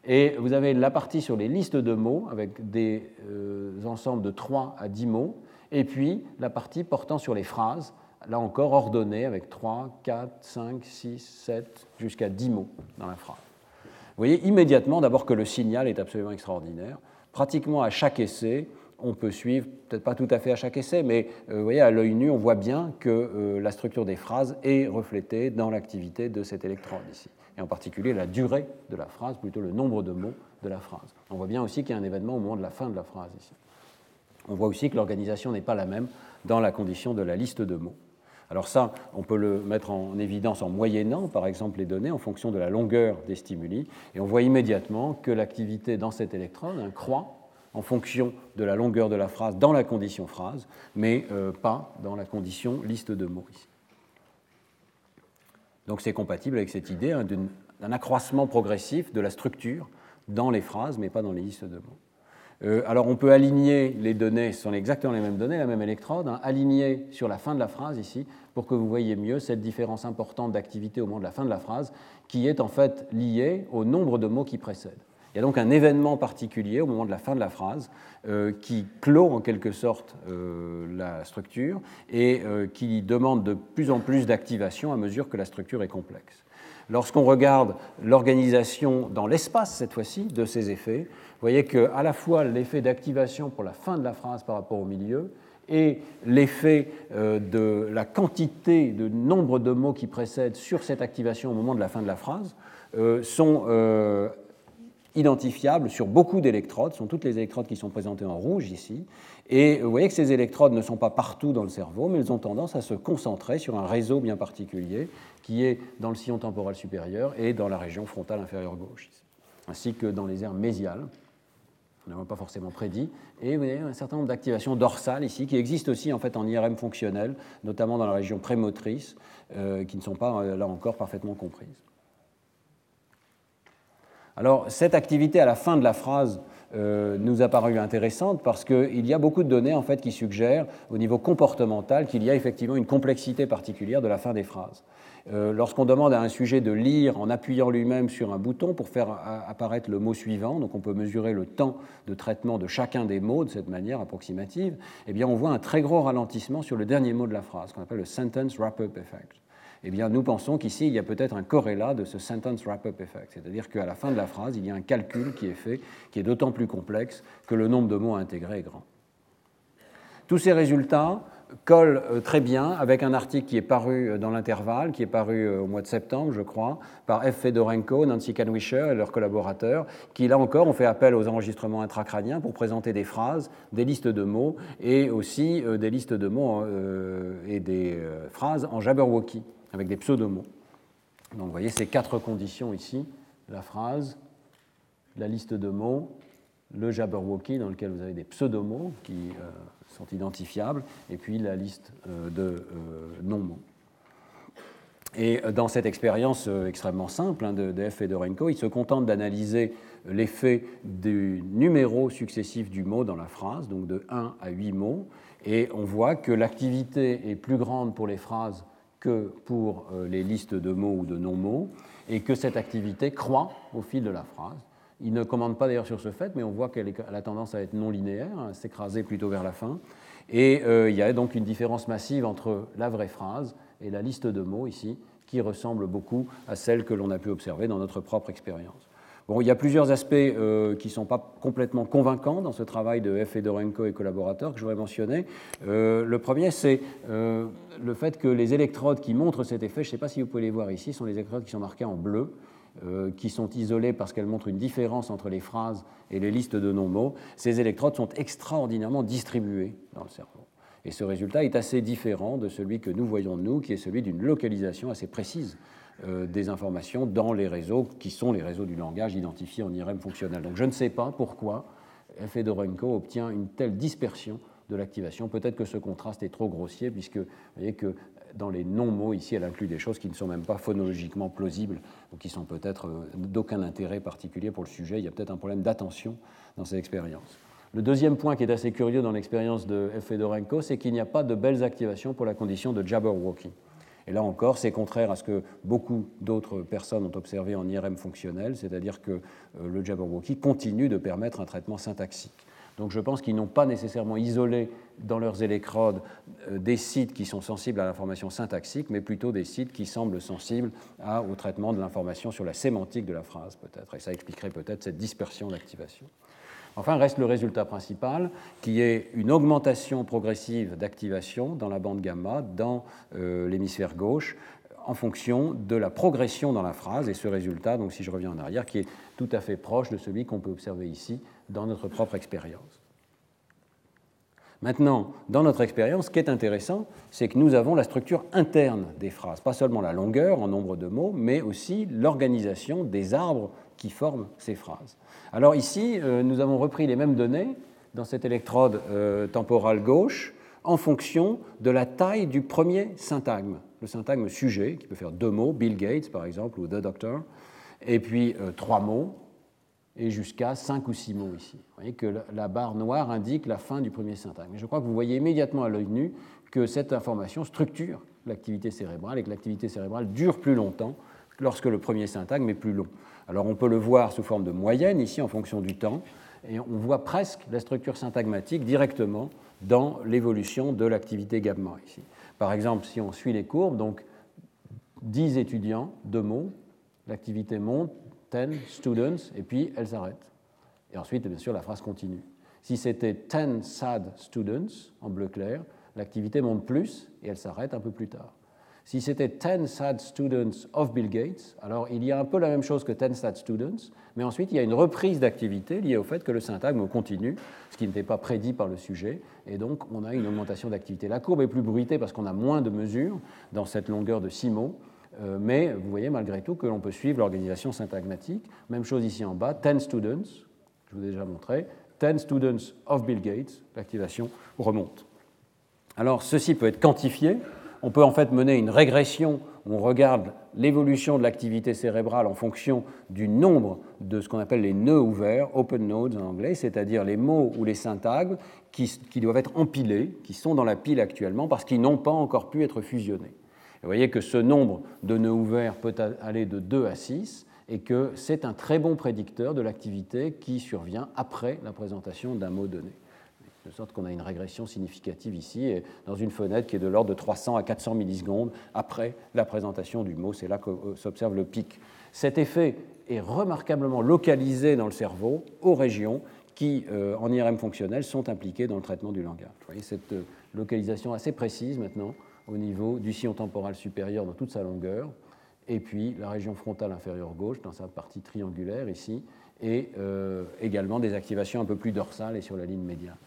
Et vous avez la partie sur les listes de mots avec des euh, ensembles de 3 à 10 mots. Et puis la partie portant sur les phrases, là encore ordonnées avec 3, 4, 5, 6, 7, jusqu'à 10 mots dans la phrase. Vous voyez immédiatement d'abord que le signal est absolument extraordinaire. Pratiquement à chaque essai, on peut suivre, peut-être pas tout à fait à chaque essai, mais euh, vous voyez, à l'œil nu, on voit bien que euh, la structure des phrases est reflétée dans l'activité de cet électrode ici et en particulier la durée de la phrase, plutôt le nombre de mots de la phrase. On voit bien aussi qu'il y a un événement au moment de la fin de la phrase ici. On voit aussi que l'organisation n'est pas la même dans la condition de la liste de mots. Alors ça, on peut le mettre en évidence en moyennant, par exemple, les données en fonction de la longueur des stimuli, et on voit immédiatement que l'activité dans cet électrode hein, croît en fonction de la longueur de la phrase dans la condition phrase, mais euh, pas dans la condition liste de mots ici. Donc c'est compatible avec cette idée hein, d'un accroissement progressif de la structure dans les phrases, mais pas dans les listes de mots. Euh, alors on peut aligner les données, ce sont exactement les mêmes données, la même électrode, hein, aligner sur la fin de la phrase ici, pour que vous voyez mieux cette différence importante d'activité au moment de la fin de la phrase, qui est en fait liée au nombre de mots qui précèdent. Il y a donc un événement particulier au moment de la fin de la phrase euh, qui clôt en quelque sorte euh, la structure et euh, qui demande de plus en plus d'activation à mesure que la structure est complexe. Lorsqu'on regarde l'organisation dans l'espace, cette fois-ci, de ces effets, vous voyez qu'à la fois l'effet d'activation pour la fin de la phrase par rapport au milieu et l'effet de la quantité de nombre de mots qui précèdent sur cette activation au moment de la fin de la phrase sont identifiables sur beaucoup d'électrodes, ce sont toutes les électrodes qui sont présentées en rouge ici, et vous voyez que ces électrodes ne sont pas partout dans le cerveau, mais elles ont tendance à se concentrer sur un réseau bien particulier qui est dans le sillon temporal supérieur et dans la région frontale inférieure gauche, ainsi que dans les aires mésiales. On n'a pas forcément prédit. Et vous voyez un certain nombre d'activations dorsales ici, qui existent aussi en fait en IRM fonctionnel, notamment dans la région prémotrice, euh, qui ne sont pas euh, là encore parfaitement comprises. Alors, cette activité à la fin de la phrase euh, nous a paru intéressante parce qu'il y a beaucoup de données en fait, qui suggèrent, au niveau comportemental, qu'il y a effectivement une complexité particulière de la fin des phrases. Euh, lorsqu'on demande à un sujet de lire en appuyant lui-même sur un bouton pour faire apparaître le mot suivant, donc on peut mesurer le temps de traitement de chacun des mots de cette manière approximative, eh bien on voit un très gros ralentissement sur le dernier mot de la phrase, qu'on appelle le sentence wrap-up effect eh bien, nous pensons qu'ici, il y a peut-être un corrélat de ce sentence wrap-up effect, c'est-à-dire qu'à la fin de la phrase, il y a un calcul qui est fait, qui est d'autant plus complexe que le nombre de mots intégrés est grand. Tous ces résultats collent euh, très bien avec un article qui est paru euh, dans l'intervalle, qui est paru euh, au mois de septembre, je crois, par F. Fedorenko, Nancy Kanwisher et leurs collaborateurs, qui, là encore, ont fait appel aux enregistrements intracrâniens pour présenter des phrases, des listes de mots et aussi des listes de mots et des phrases en Jabberwocky avec des pseudomots. Donc vous voyez ces quatre conditions ici, la phrase, la liste de mots, le Jabberwocky dans lequel vous avez des pseudomots qui euh, sont identifiables, et puis la liste euh, de euh, non-mots. Et dans cette expérience extrêmement simple hein, de, de, F. Fedorenko, il se contente d'analyser l'effet du numéro successif du mot dans la phrase, donc de 1 à 8 mots, et on voit que l'activité est plus grande pour les phrases que pour euh, les listes de mots ou de non-mots, et que cette activité croît au fil de la phrase. Il ne commande pas d'ailleurs sur ce fait, mais on voit qu'elle a tendance à être non linéaire, à s'écraser plutôt vers la fin. Et euh, il y a donc une différence massive entre la vraie phrase et la liste de mots ici, qui ressemble beaucoup à celle que l'on a pu observer dans notre propre expérience il y a plusieurs aspects euh, qui ne sont pas complètement convaincants dans ce travail de F. Fedorenko et collaborateurs que je voudrais mentionner. Euh, le premier, c'est euh, le fait que les électrodes qui montrent cet effet, je ne sais pas si vous pouvez les voir ici, sont les électrodes qui sont marquées en bleu, qui sont isolées parce qu'elles montrent une différence entre les phrases et les listes de non-mots. Ces électrodes sont extraordinairement distribuées dans le cerveau. Et ce résultat est assez différent de celui que nous voyons nous, qui est celui d'une localisation assez précise des informations dans les réseaux qui sont les réseaux du langage identifiés en IRM fonctionnel. Donc je ne sais pas pourquoi Fedorenko obtient une telle dispersion de l'activation. Peut-être que ce contraste est trop grossier, puisque vous voyez que dans les non-mots, ici, elle inclut des choses qui ne sont même pas phonologiquement plausibles, ou qui sont peut-être euh, d'aucun intérêt particulier pour le sujet. Il y a peut-être un problème d'attention dans cette expérience. Le deuxième point qui est assez curieux dans l'expérience de. Fedorenko, c'est qu'il n'y a pas de belles activations pour la condition de Jabberwocky. Et là encore, c'est contraire à ce que beaucoup d'autres personnes ont observé en IRM fonctionnel, c'est-à-dire que euh, le Jabberwocky continue de permettre un traitement syntaxique. Donc je pense qu'ils n'ont pas nécessairement isolé dans leurs électrodes euh, des sites qui sont sensibles à l'information syntaxique, mais plutôt des sites qui semblent sensibles au traitement de l'information sur la sémantique de la phrase, peut-être. Et ça expliquerait peut-être cette dispersion d'activation. Enfin, reste le résultat principal, qui est une augmentation progressive d'activation dans la bande gamma dans euh, l'hémisphère gauche en fonction de la progression dans la phrase. Et ce résultat, donc si je reviens en arrière, qui est tout à fait proche de celui qu'on peut observer ici dans notre propre expérience. Maintenant, dans notre expérience, ce qui est intéressant, c'est que nous avons la structure interne des phrases, pas seulement la longueur en nombre de mots, mais aussi l'organisation des arbres qui forment ces phrases. Alors ici, euh, nous avons repris les mêmes données dans cette électrode euh, temporale gauche en fonction de la taille du premier syntagme. Le syntagme sujet, qui peut faire deux mots, Bill Gates par exemple, ou The Doctor, et puis euh, trois mots, et jusqu'à cinq ou six mots ici. Vous voyez que la barre noire indique la fin du premier syntagme. je crois que vous voyez immédiatement à l'œil nu que cette information structure l'activité cérébrale et que l'activité cérébrale dure plus longtemps lorsque le premier syntagme est plus long. Alors on peut le voir sous forme de moyenne ici en fonction du temps, et on voit presque la structure syntagmatique directement dans l'évolution de l'activité gamma ici. Par exemple, si on suit les courbes, donc 10 étudiants, deux mots, l'activité monte, 10 students, et puis elle s'arrête. Et ensuite, bien sûr, la phrase continue. Si c'était 10 sad students, en bleu clair, l'activité monte plus et elle s'arrête un peu plus tard. Si c'était 10 sad students of Bill Gates, alors il y a un peu la même chose que 10 sad students, mais ensuite il y a une reprise d'activité liée au fait que le syntagme continue, ce qui n'était pas prédit par le sujet, et donc on a une augmentation d'activité. La courbe est plus bruitée parce qu'on a moins de mesures dans cette longueur de 6 mots, euh, mais vous voyez malgré tout que l'on peut suivre l'organisation syntagmatique. Même chose ici en bas, 10 students, je vous ai déjà montré, 10 students of Bill Gates, l'activation remonte. Alors ceci peut être quantifié on peut en fait mener une régression on regarde l'évolution de l'activité cérébrale en fonction du nombre de ce qu'on appelle les nœuds ouverts, open nodes en anglais, c'est-à-dire les mots ou les syntagmes qui, doivent être empilés, qui sont dans la pile actuellement parce qu'ils n'ont pas encore pu être fusionnés. vous voyez que ce nombre de nœuds ouverts peut aller de 2 à 6 et que c'est un très bon prédicteur de l'activité qui survient après la présentation d'un mot donné de sorte qu'on a une régression significative ici, dans une fenêtre qui est de l'ordre de 300 à 400 millisecondes après la présentation du mot. C'est là que euh, s'observe le pic. Cet effet est remarquablement localisé dans le cerveau aux régions qui, euh, en IRM fonctionnel, sont impliquées dans le traitement du langage. Vous voyez cette euh, localisation assez précise maintenant au niveau du sillon temporal supérieur dans toute sa longueur, et puis la région frontale inférieure gauche dans sa partie triangulaire ici, et également des activations un peu plus dorsales et sur la ligne médiane.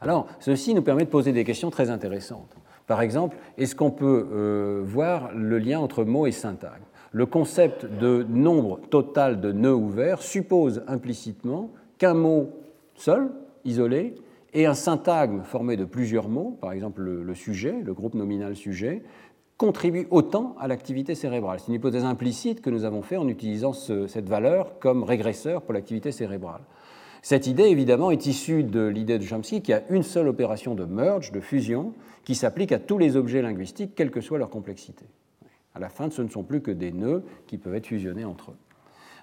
Alors, ceci nous permet de poser des questions très intéressantes. Par exemple, est-ce qu'on peut euh, voir le lien entre mot et syntagme Le concept de nombre total de nœuds ouverts suppose implicitement qu'un mot seul, isolé, et un syntagme formé de plusieurs mots, par exemple le, sujet, le groupe nominal sujet, contribuent autant à l'activité cérébrale. C'est une hypothèse implicite que nous avons faite en utilisant cette valeur comme régresseur pour l'activité cérébrale. Cette idée, évidemment, est issue de l'idée de Chomsky qui a une seule opération de merge, de fusion, qui s'applique à tous les objets linguistiques, quelle que soit leur complexité. À la fin, ce ne sont plus que des nœuds qui peuvent être fusionnés entre eux.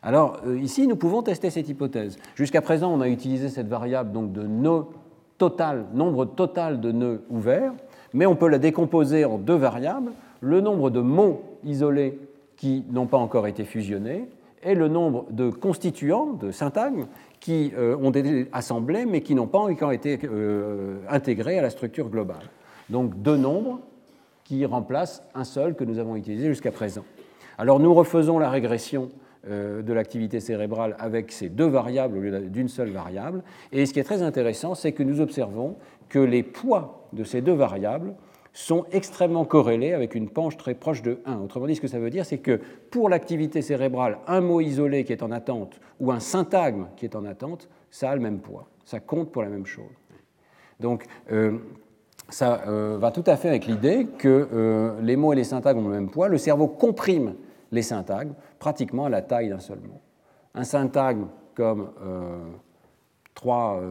Alors, euh, ici, nous pouvons tester cette hypothèse. Jusqu'à présent, on a utilisé cette variable donc, de nœuds total, nombre total de nœuds ouverts, mais on peut la décomposer en deux variables, le nombre de mots isolés qui n'ont pas encore été fusionnés et le nombre de constituants, de syntagmes, qui euh, ont été assemblés mais qui n'ont pas encore été euh, intégrés à la structure globale. Donc deux nombres qui remplacent un seul que nous avons utilisé jusqu'à présent. Alors nous refaisons la régression euh, de l'activité cérébrale avec ces deux variables au lieu d'une seule variable. Et ce qui est très intéressant, c'est que nous observons que les poids de ces deux variables sont extrêmement corrélés avec une penche très proche de 1. Autrement dit, ce que ça veut dire, c'est que pour l'activité cérébrale, un mot isolé qui est en attente ou un syntagme qui est en attente, ça a le même poids. Ça compte pour la même chose. Donc, euh, ça euh, va tout à fait avec l'idée que euh, les mots et les syntagmes ont le même poids. Le cerveau comprime les syntagmes pratiquement à la taille d'un seul mot. Un syntagme comme trois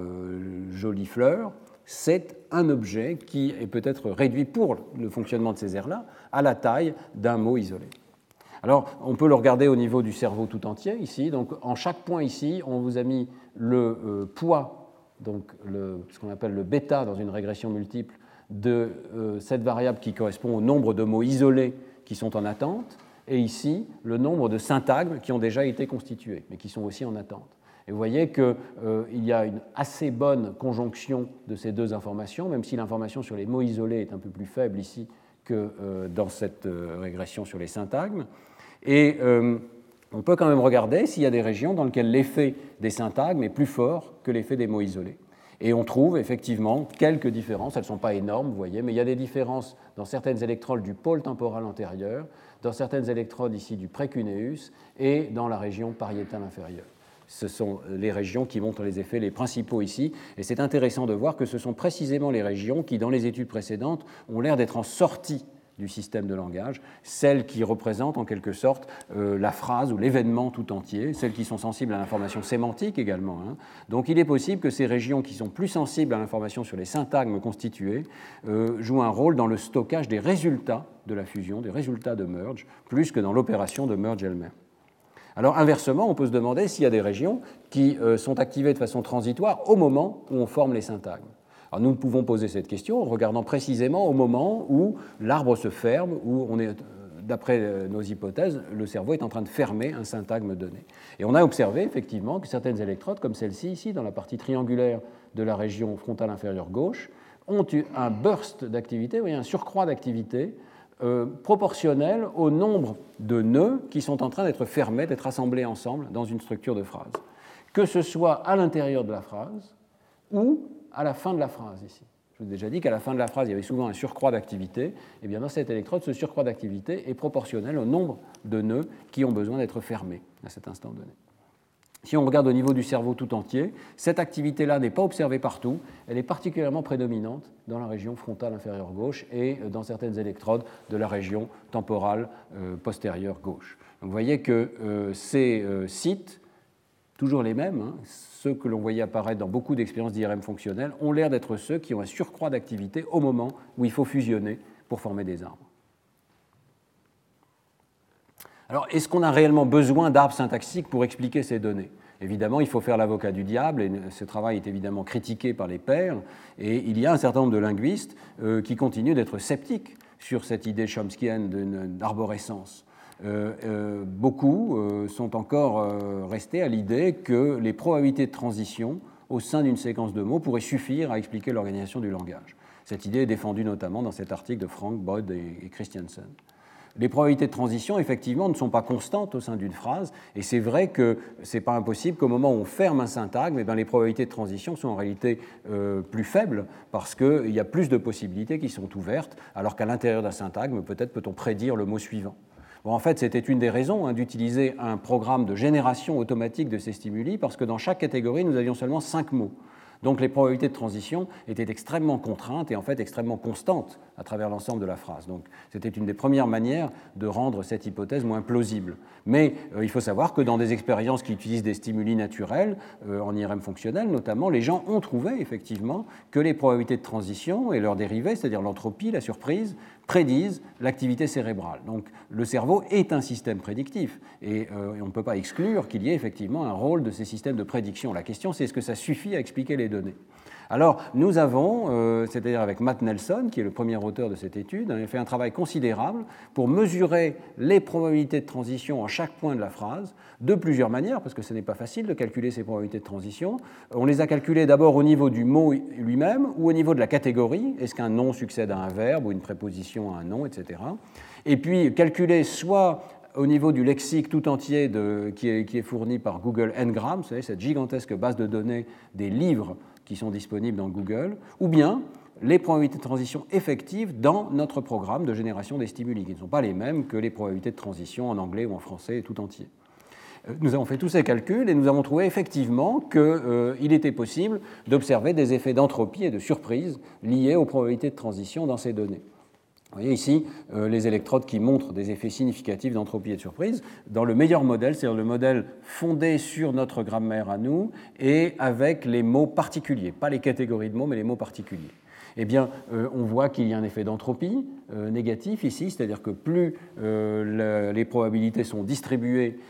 jolies fleurs c'est un objet qui est peut-être réduit pour le fonctionnement de ces aires-là à la taille d'un mot isolé. Alors, on peut le regarder au niveau du cerveau tout entier ici. Donc, en chaque point ici, on vous a mis le euh, poids, donc ce qu'on appelle le bêta dans une régression multiple, de euh, cette variable qui correspond au nombre de mots isolés qui sont en attente, et ici, le nombre de syntagmes qui ont déjà été constitués, mais qui sont aussi en attente. Et vous voyez qu'il euh, y a une assez bonne conjonction de ces deux informations, même si l'information sur les mots isolés est un peu plus faible ici que euh, dans cette euh, régression sur les syntagmes. Et on peut quand même regarder s'il y a des régions dans lesquelles l'effet des syntagmes est plus fort que l'effet des mots isolés. Et on trouve effectivement quelques différences, elles ne sont pas énormes, vous voyez, mais il y a des différences dans certaines électrodes du pôle temporal antérieur, dans certaines électrodes ici du précuneus et dans la région pariétale inférieure ce sont les régions qui montrent les effets les principaux ici. Et c'est intéressant de voir que ce sont précisément les régions qui, dans les études précédentes, ont l'air d'être en sortie du système de langage, celles qui représentent en quelque sorte euh, la phrase ou l'événement tout entier, celles qui sont sensibles à l'information sémantique également. Hein. Donc il est possible que ces régions qui sont plus sensibles à l'information sur les syntagmes constitués euh, jouent un rôle dans le stockage des résultats de la fusion, des résultats de merge, plus que dans l'opération de merge elle-même. Alors inversement, on peut se demander s'il y a des régions qui euh, sont activées de façon transitoire au moment où on forme les syntagmes. Alors nous pouvons poser cette question en regardant précisément au moment où l'arbre se ferme, où on est, euh, d'après euh, nos hypothèses, le cerveau est en train de fermer un syntagme donné. Et on a observé effectivement que certaines électrodes, comme celle-ci ici, dans la partie triangulaire de la région frontale inférieure gauche, ont eu un burst d'activité, un surcroît d'activité euh, proportionnel au nombre de nœuds qui sont en train d'être fermés, d'être assemblés ensemble dans une structure de phrase. Que ce soit à l'intérieur de la phrase ou à la fin de la phrase ici. Je vous ai déjà dit qu'à la fin de la phrase, il y avait souvent un surcroît d'activité. Et eh bien dans cette électrode, ce surcroît d'activité est proportionnel au nombre de nœuds qui ont besoin d'être fermés à cet instant donné. Si on regarde au niveau du cerveau tout entier, cette activité-là n'est pas observée partout, elle est particulièrement prédominante dans la région frontale inférieure gauche et dans certaines électrodes de la région temporale euh, postérieure gauche. vous voyez que euh, ces euh, sites, toujours les mêmes, hein, ceux que l'on voyait apparaître dans beaucoup d'expériences d'IRM fonctionnelles, ont l'air d'être ceux qui ont un surcroît d'activité au moment où il faut fusionner pour former des arbres. Alors, est-ce qu'on a réellement besoin d'arbres syntaxiques pour expliquer ces données? Évidemment, il faut faire l'avocat du diable, et ce travail est évidemment critiqué par les pairs, et il y a un certain nombre de linguistes euh, qui continuent d'être sceptiques sur cette idée chomskienne d'arborescence. Euh, euh, beaucoup sont encore restés à l'idée que les probabilités de transition au sein d'une séquence de mots pourraient suffire à expliquer l'organisation du langage. Cette idée est défendue notamment dans cet article de Frank, Boyd et Christiansen les probabilités de transition, effectivement, ne sont pas constantes au sein d'une phrase, et c'est vrai que ce n'est pas impossible qu'au moment où on ferme un syntagme, eh les probabilités de transition sont en réalité euh, plus faibles, parce qu'il y a plus de possibilités qui sont ouvertes, alors qu'à l'intérieur d'un syntagme, peut-être peut-on prédire le mot suivant. Bon, en fait, c'était une des raisons hein, d'utiliser un programme de génération automatique de ces stimuli, parce que dans chaque catégorie, nous avions seulement cinq mots. Donc les probabilités de transition étaient extrêmement contraintes et en fait extrêmement constantes à travers l'ensemble de la phrase. Donc c'était une des premières manières de rendre cette hypothèse moins plausible. Mais euh, il faut savoir que dans des expériences qui utilisent des stimuli naturels, euh, en IRM fonctionnel notamment, les gens ont trouvé effectivement que les probabilités de transition et leurs dérivés, c'est-à-dire l'entropie, la surprise, prédisent l'activité cérébrale. Donc le cerveau est un système prédictif et, euh, on ne peut pas exclure qu'il y ait effectivement un rôle de ces systèmes de prédiction. La question c'est est-ce que ça suffit à expliquer les données? Alors, nous avons, euh, c'est-à-dire avec Matt Nelson, qui est le premier auteur de cette étude, a fait un travail considérable pour mesurer les probabilités de transition en chaque point de la phrase, de plusieurs manières, parce que ce n'est pas facile de calculer ces probabilités de transition. On les a calculées d'abord au niveau du mot lui-même ou au niveau de la catégorie. Est-ce qu'un nom succède à un verbe ou une préposition à un nom, etc. Et puis calculer soit au niveau du lexique tout entier qui, est, qui, est, fourni par Google Ngram, vous savez, cette gigantesque base de données des livres qui sont disponibles dans Google, ou bien les probabilités de transition effectives dans notre programme de génération des stimuli, qui ne sont pas les mêmes que les probabilités de transition en anglais ou en français tout entier. Euh, nous avons fait tous ces calculs et nous avons trouvé effectivement qu'il euh, était possible d'observer des effets d'entropie et de surprise liés aux probabilités de transition dans ces données. Vous voyez ici euh, les électrodes qui montrent des effets significatifs d'entropie et de surprise dans le meilleur modèle, c'est-à-dire le modèle fondé sur notre grammaire à nous et avec les mots particuliers, pas les catégories de mots, mais les mots particuliers. Eh bien, euh, on voit qu'il y a un effet d'entropie euh, négatif ici, c'est-à-dire que plus les probabilités sont distribuées,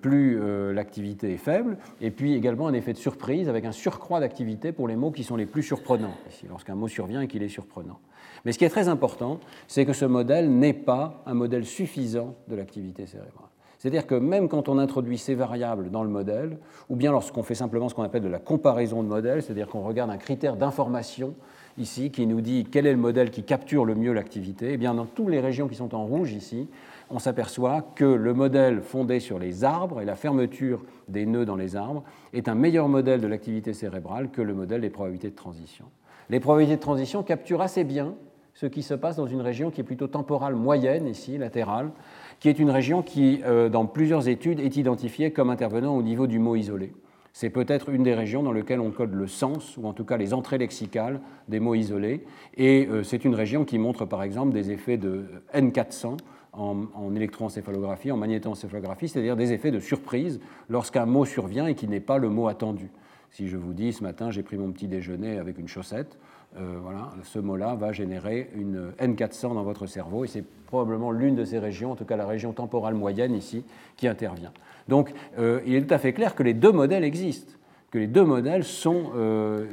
plus l'activité est faible, et puis également un effet de surprise avec un surcroît d'activité pour les mots qui sont les plus surprenants, ici, lorsqu'un mot survient et qu'il est surprenant. Mais ce qui est très important, c'est que ce modèle n'est pas un modèle suffisant de l'activité cérébrale. C'est-à-dire que même quand on introduit ces variables dans le modèle, ou bien lorsqu'on fait simplement ce qu'on appelle de la comparaison de modèles, c'est-à-dire qu'on regarde un critère d'information ici qui nous dit quel est le modèle qui capture le mieux l'activité, eh bien dans toutes les régions qui sont en rouge ici, on s'aperçoit que le modèle fondé sur les arbres et la fermeture des nœuds dans les arbres est un meilleur modèle de l'activité cérébrale que le modèle des probabilités de transition. Les probabilités de transition capturent assez bien ce qui se passe dans une région qui est plutôt temporale moyenne, ici, latérale, qui est une région qui, euh, dans plusieurs études, est identifiée comme intervenant au niveau du mot isolé. C'est peut-être une des régions dans lesquelles on code le sens, ou en tout cas les entrées lexicales des mots isolés. Et euh, c'est une région qui montre par exemple des effets de N400 en, en électroencéphalographie, en magnétoencéphalographie, c'est-à-dire des effets de surprise lorsqu'un mot survient et qui n'est pas le mot attendu. Si je vous dis ce matin j'ai pris mon petit déjeuner avec une chaussette, euh, voilà, ce mot-là va générer une N400 dans votre cerveau et c'est probablement l'une de ces régions, en tout cas la région temporale moyenne ici, qui intervient. Donc euh, il est tout à fait clair que les deux modèles existent, que les deux modèles sont, euh,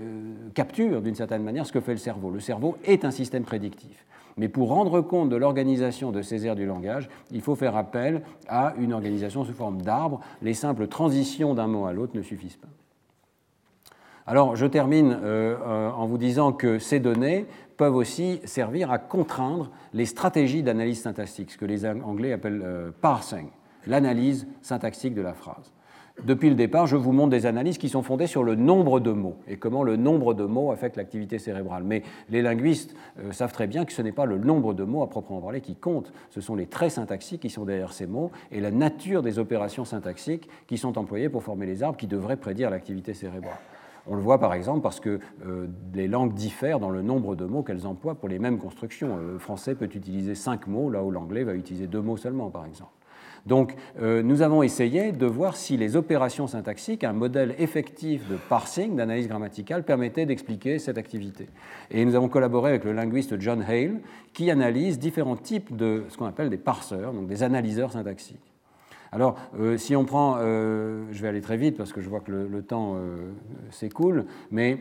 capturent d'une certaine manière ce que fait le cerveau. Le cerveau est un système prédictif. Mais pour rendre compte de l'organisation de ces aires du langage, il faut faire appel à une organisation sous forme d'arbre. Les simples transitions d'un mot à l'autre ne suffisent pas. Alors, je termine euh, euh, en vous disant que ces données peuvent aussi servir à contraindre les stratégies d'analyse syntaxique, ce que les Anglais appellent euh, parsing, l'analyse syntaxique de la phrase. Depuis le départ, je vous montre des analyses qui sont fondées sur le nombre de mots et comment le nombre de mots affecte l'activité cérébrale. Mais les linguistes savent très bien que ce n'est pas le nombre de mots à proprement parler qui compte, ce sont les traits syntaxiques qui sont derrière ces mots et la nature des opérations syntaxiques qui sont employées pour former les arbres qui devraient prédire l'activité cérébrale. On le voit par exemple parce que euh, les langues diffèrent dans le nombre de mots qu'elles emploient pour les mêmes constructions. Le français peut utiliser cinq mots, là où l'anglais va utiliser deux mots seulement, par exemple. Donc, euh, nous avons essayé de voir si les opérations syntaxiques, un modèle effectif de parsing, d'analyse grammaticale, permettaient d'expliquer cette activité. Et nous avons collaboré avec le linguiste John Hale, qui analyse différents types de ce qu'on appelle des parseurs, donc des analyseurs syntaxiques. Alors, euh, si on prend, euh, je vais aller très vite parce que je vois que le, temps euh, s'écoule, mais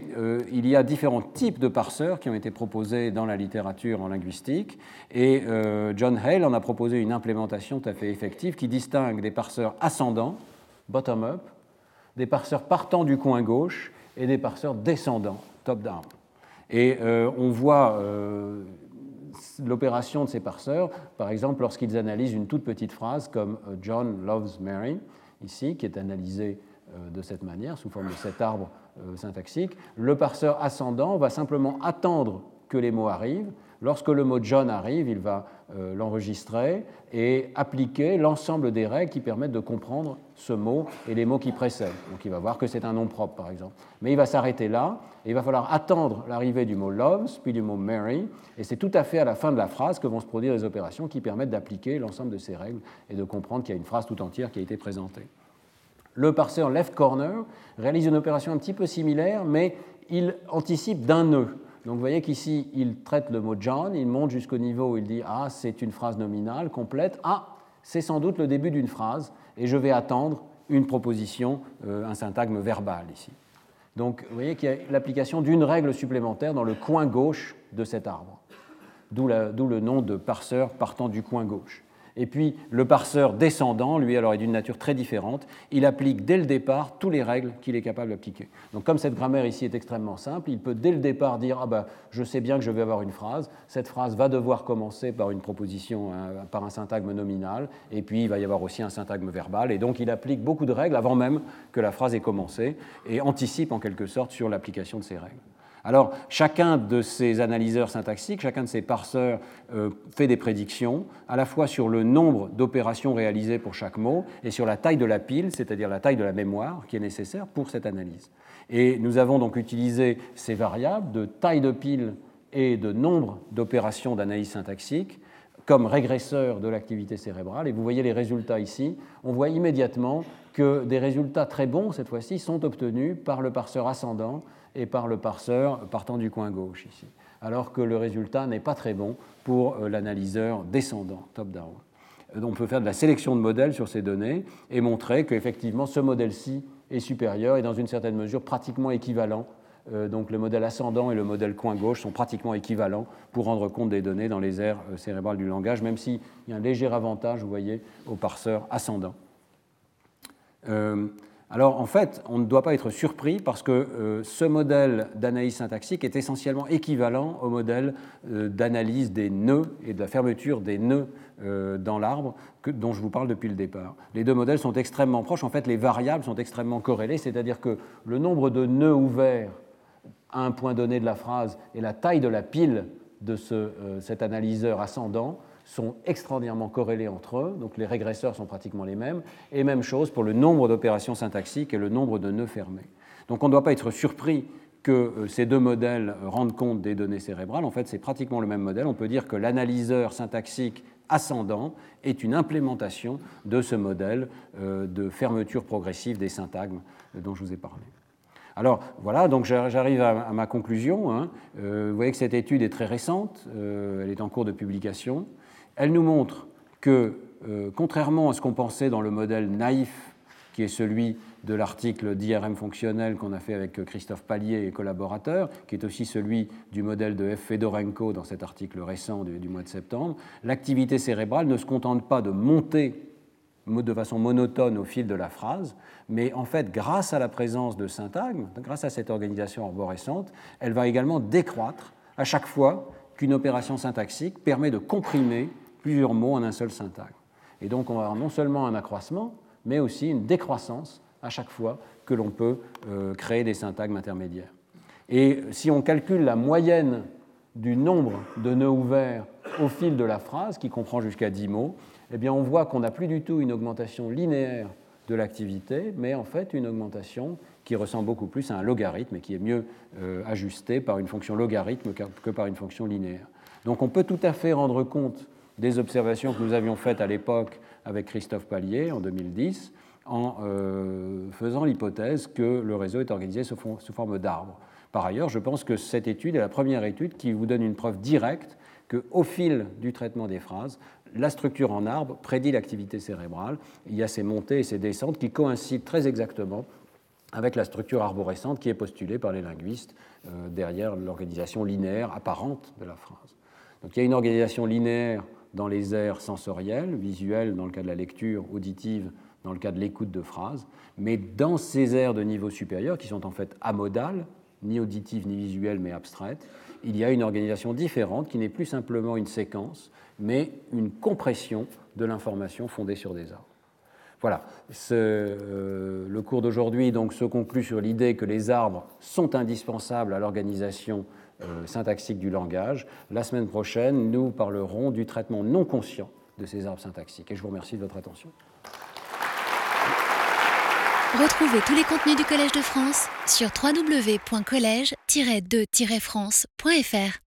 il y a différents types de parseurs qui ont été proposés dans la littérature en linguistique, et John Hale en a proposé une implémentation tout à fait effective qui distingue des parseurs ascendants, bottom-up, des parseurs partant du coin gauche et des parseurs descendants, top-down. Et on voit l'opération de ces parseurs, par exemple lorsqu'ils analysent une toute petite phrase comme euh, John loves Mary, ici, qui est analysée euh, de cette manière, sous forme de cet arbre euh, syntaxique, le parseur ascendant va simplement attendre que les mots arrivent. Lorsque le mot John arrive, il va l'enregistrer et appliquer l'ensemble des règles qui permettent de comprendre ce mot et les mots qui précèdent. Donc il va voir que c'est un nom propre, par exemple. Mais il va s'arrêter là et il va falloir attendre l'arrivée du mot loves, puis du mot Mary, et c'est tout à fait à la fin de la phrase que vont se produire les opérations qui permettent d'appliquer l'ensemble de ces règles et de comprendre qu'il y a une phrase tout entière qui a été présentée. Le parseur left corner réalise une opération un petit peu similaire, mais il anticipe d'un nœud. Donc vous voyez qu'ici, il traite le mot John, il monte jusqu'au niveau où il dit Ah, c'est une phrase nominale complète. Ah, c'est sans doute le début d'une phrase, et je vais attendre une proposition, euh, un syntagme verbal ici. Donc vous voyez qu'il y a l'application d'une règle supplémentaire dans le coin gauche de cet arbre, d'où le nom de parseur partant du coin gauche. Et puis le parseur descendant, lui, alors est d'une nature très différente. Il applique dès le départ toutes les règles qu'il est capable d'appliquer. Donc comme cette grammaire ici est extrêmement simple, il peut dès le départ dire ah ben, je sais bien que je vais avoir une phrase. Cette phrase va devoir commencer par une proposition, hein, par un syntagme nominal, et puis il va y avoir aussi un syntagme verbal. Et donc il applique beaucoup de règles avant même que la phrase ait commencé et anticipe en quelque sorte sur l'application de ces règles. Alors, chacun de ces analyseurs syntaxiques, chacun de ces parseurs euh, fait des prédictions, à la fois sur le nombre d'opérations réalisées pour chaque mot et sur la taille de la pile, c'est-à-dire la taille de la mémoire qui est nécessaire pour cette analyse. Et nous avons donc utilisé ces variables de taille de pile et de nombre d'opérations d'analyse syntaxique comme régresseurs de l'activité cérébrale. Et vous voyez les résultats ici. On voit immédiatement que des résultats très bons, cette fois-ci, sont obtenus par le parseur ascendant et par le parseur partant du coin gauche ici, alors que le résultat n'est pas très bon pour euh, l'analyseur descendant, top-down. Euh, on peut faire de la sélection de modèles sur ces données et montrer qu'effectivement ce modèle-ci est supérieur et dans une certaine mesure pratiquement équivalent. Euh, donc le modèle ascendant et le modèle coin gauche sont pratiquement équivalents pour rendre compte des données dans les aires cérébrales du langage, même s'il y a un léger avantage, vous voyez, au parseur ascendant. Alors en fait, on ne doit pas être surpris parce que euh, ce modèle d'analyse syntaxique est essentiellement équivalent au modèle euh, d'analyse des nœuds et de la fermeture des nœuds euh, dans l'arbre dont je vous parle depuis le départ. Les deux modèles sont extrêmement proches, en fait les variables sont extrêmement corrélées, c'est-à-dire que le nombre de nœuds ouverts à un point donné de la phrase et la taille de la pile de cet analyseur ascendant sont extraordinairement corrélés entre eux, donc les régresseurs sont pratiquement les mêmes, et même chose pour le nombre d'opérations syntaxiques et le nombre de nœuds fermés. Donc on ne doit pas être surpris que euh, ces deux modèles rendent compte des données cérébrales. En fait, c'est pratiquement le même modèle. On peut dire que l'analyseur syntaxique ascendant est une implémentation de ce modèle euh, de fermeture progressive des syntagmes euh, dont je vous ai parlé. Alors voilà, donc j'arrive à ma conclusion. Hein. vous voyez que cette étude est très récente, elle est en cours de publication. Elle nous montre que, contrairement à ce qu'on pensait dans le modèle naïf, qui est celui de l'article d'IRM fonctionnel qu'on a fait avec Christophe Pallier et collaborateurs, qui est aussi celui du modèle de F. Fedorenko dans cet article récent du, mois de septembre, l'activité cérébrale ne se contente pas de monter de façon monotone au fil de la phrase, mais en fait, grâce à la présence de syntagmes, grâce à cette organisation arborescente, elle va également décroître à chaque fois qu'une opération syntaxique permet de comprimer plusieurs mots en un seul syntagme. Et donc on va avoir non seulement un accroissement, mais aussi une décroissance à chaque fois que l'on peut euh, créer des syntagmes intermédiaires. Et si on calcule la moyenne du nombre de nœuds ouverts au fil de la phrase, qui comprend jusqu'à 10 mots, eh bien on voit qu'on n'a plus du tout une augmentation linéaire de l'activité, mais en fait une augmentation qui ressemble beaucoup plus à un logarithme et qui est mieux euh, ajustée par une fonction logarithme que par une fonction linéaire. Donc on peut tout à fait rendre compte des observations que nous avions faites à l'époque avec Christophe Pallier en 2010, en euh, faisant l'hypothèse que le réseau est organisé sous, forme d'arbre. Par ailleurs, je pense que cette étude est la première étude qui vous donne une preuve directe qu'au fil du traitement des phrases, la structure en arbre prédit l'activité cérébrale. Il y a ces montées et ces descentes qui coïncident très exactement avec la structure arborescente qui est postulée par les linguistes euh, derrière l'organisation linéaire apparente de la phrase. Donc il y a une organisation linéaire dans les aires sensorielles, visuelles dans le cas de la lecture, auditive dans le cas de l'écoute de phrases, mais dans ces aires de niveau supérieur, qui sont en fait amodales, ni auditives ni visuelles, mais abstraites, il y a une organisation différente qui n'est plus simplement une séquence, mais une compression de l'information fondée sur des arbres. Voilà, euh, le cours d'aujourd'hui donc se conclut sur l'idée que les arbres sont indispensables à l'organisation syntaxique du langage. La semaine prochaine, nous parlerons du traitement non conscient de ces arbres syntaxiques. Et je vous remercie de votre attention. Retrouvez tous les contenus du Collège de France sur www.colège-2-france.fr.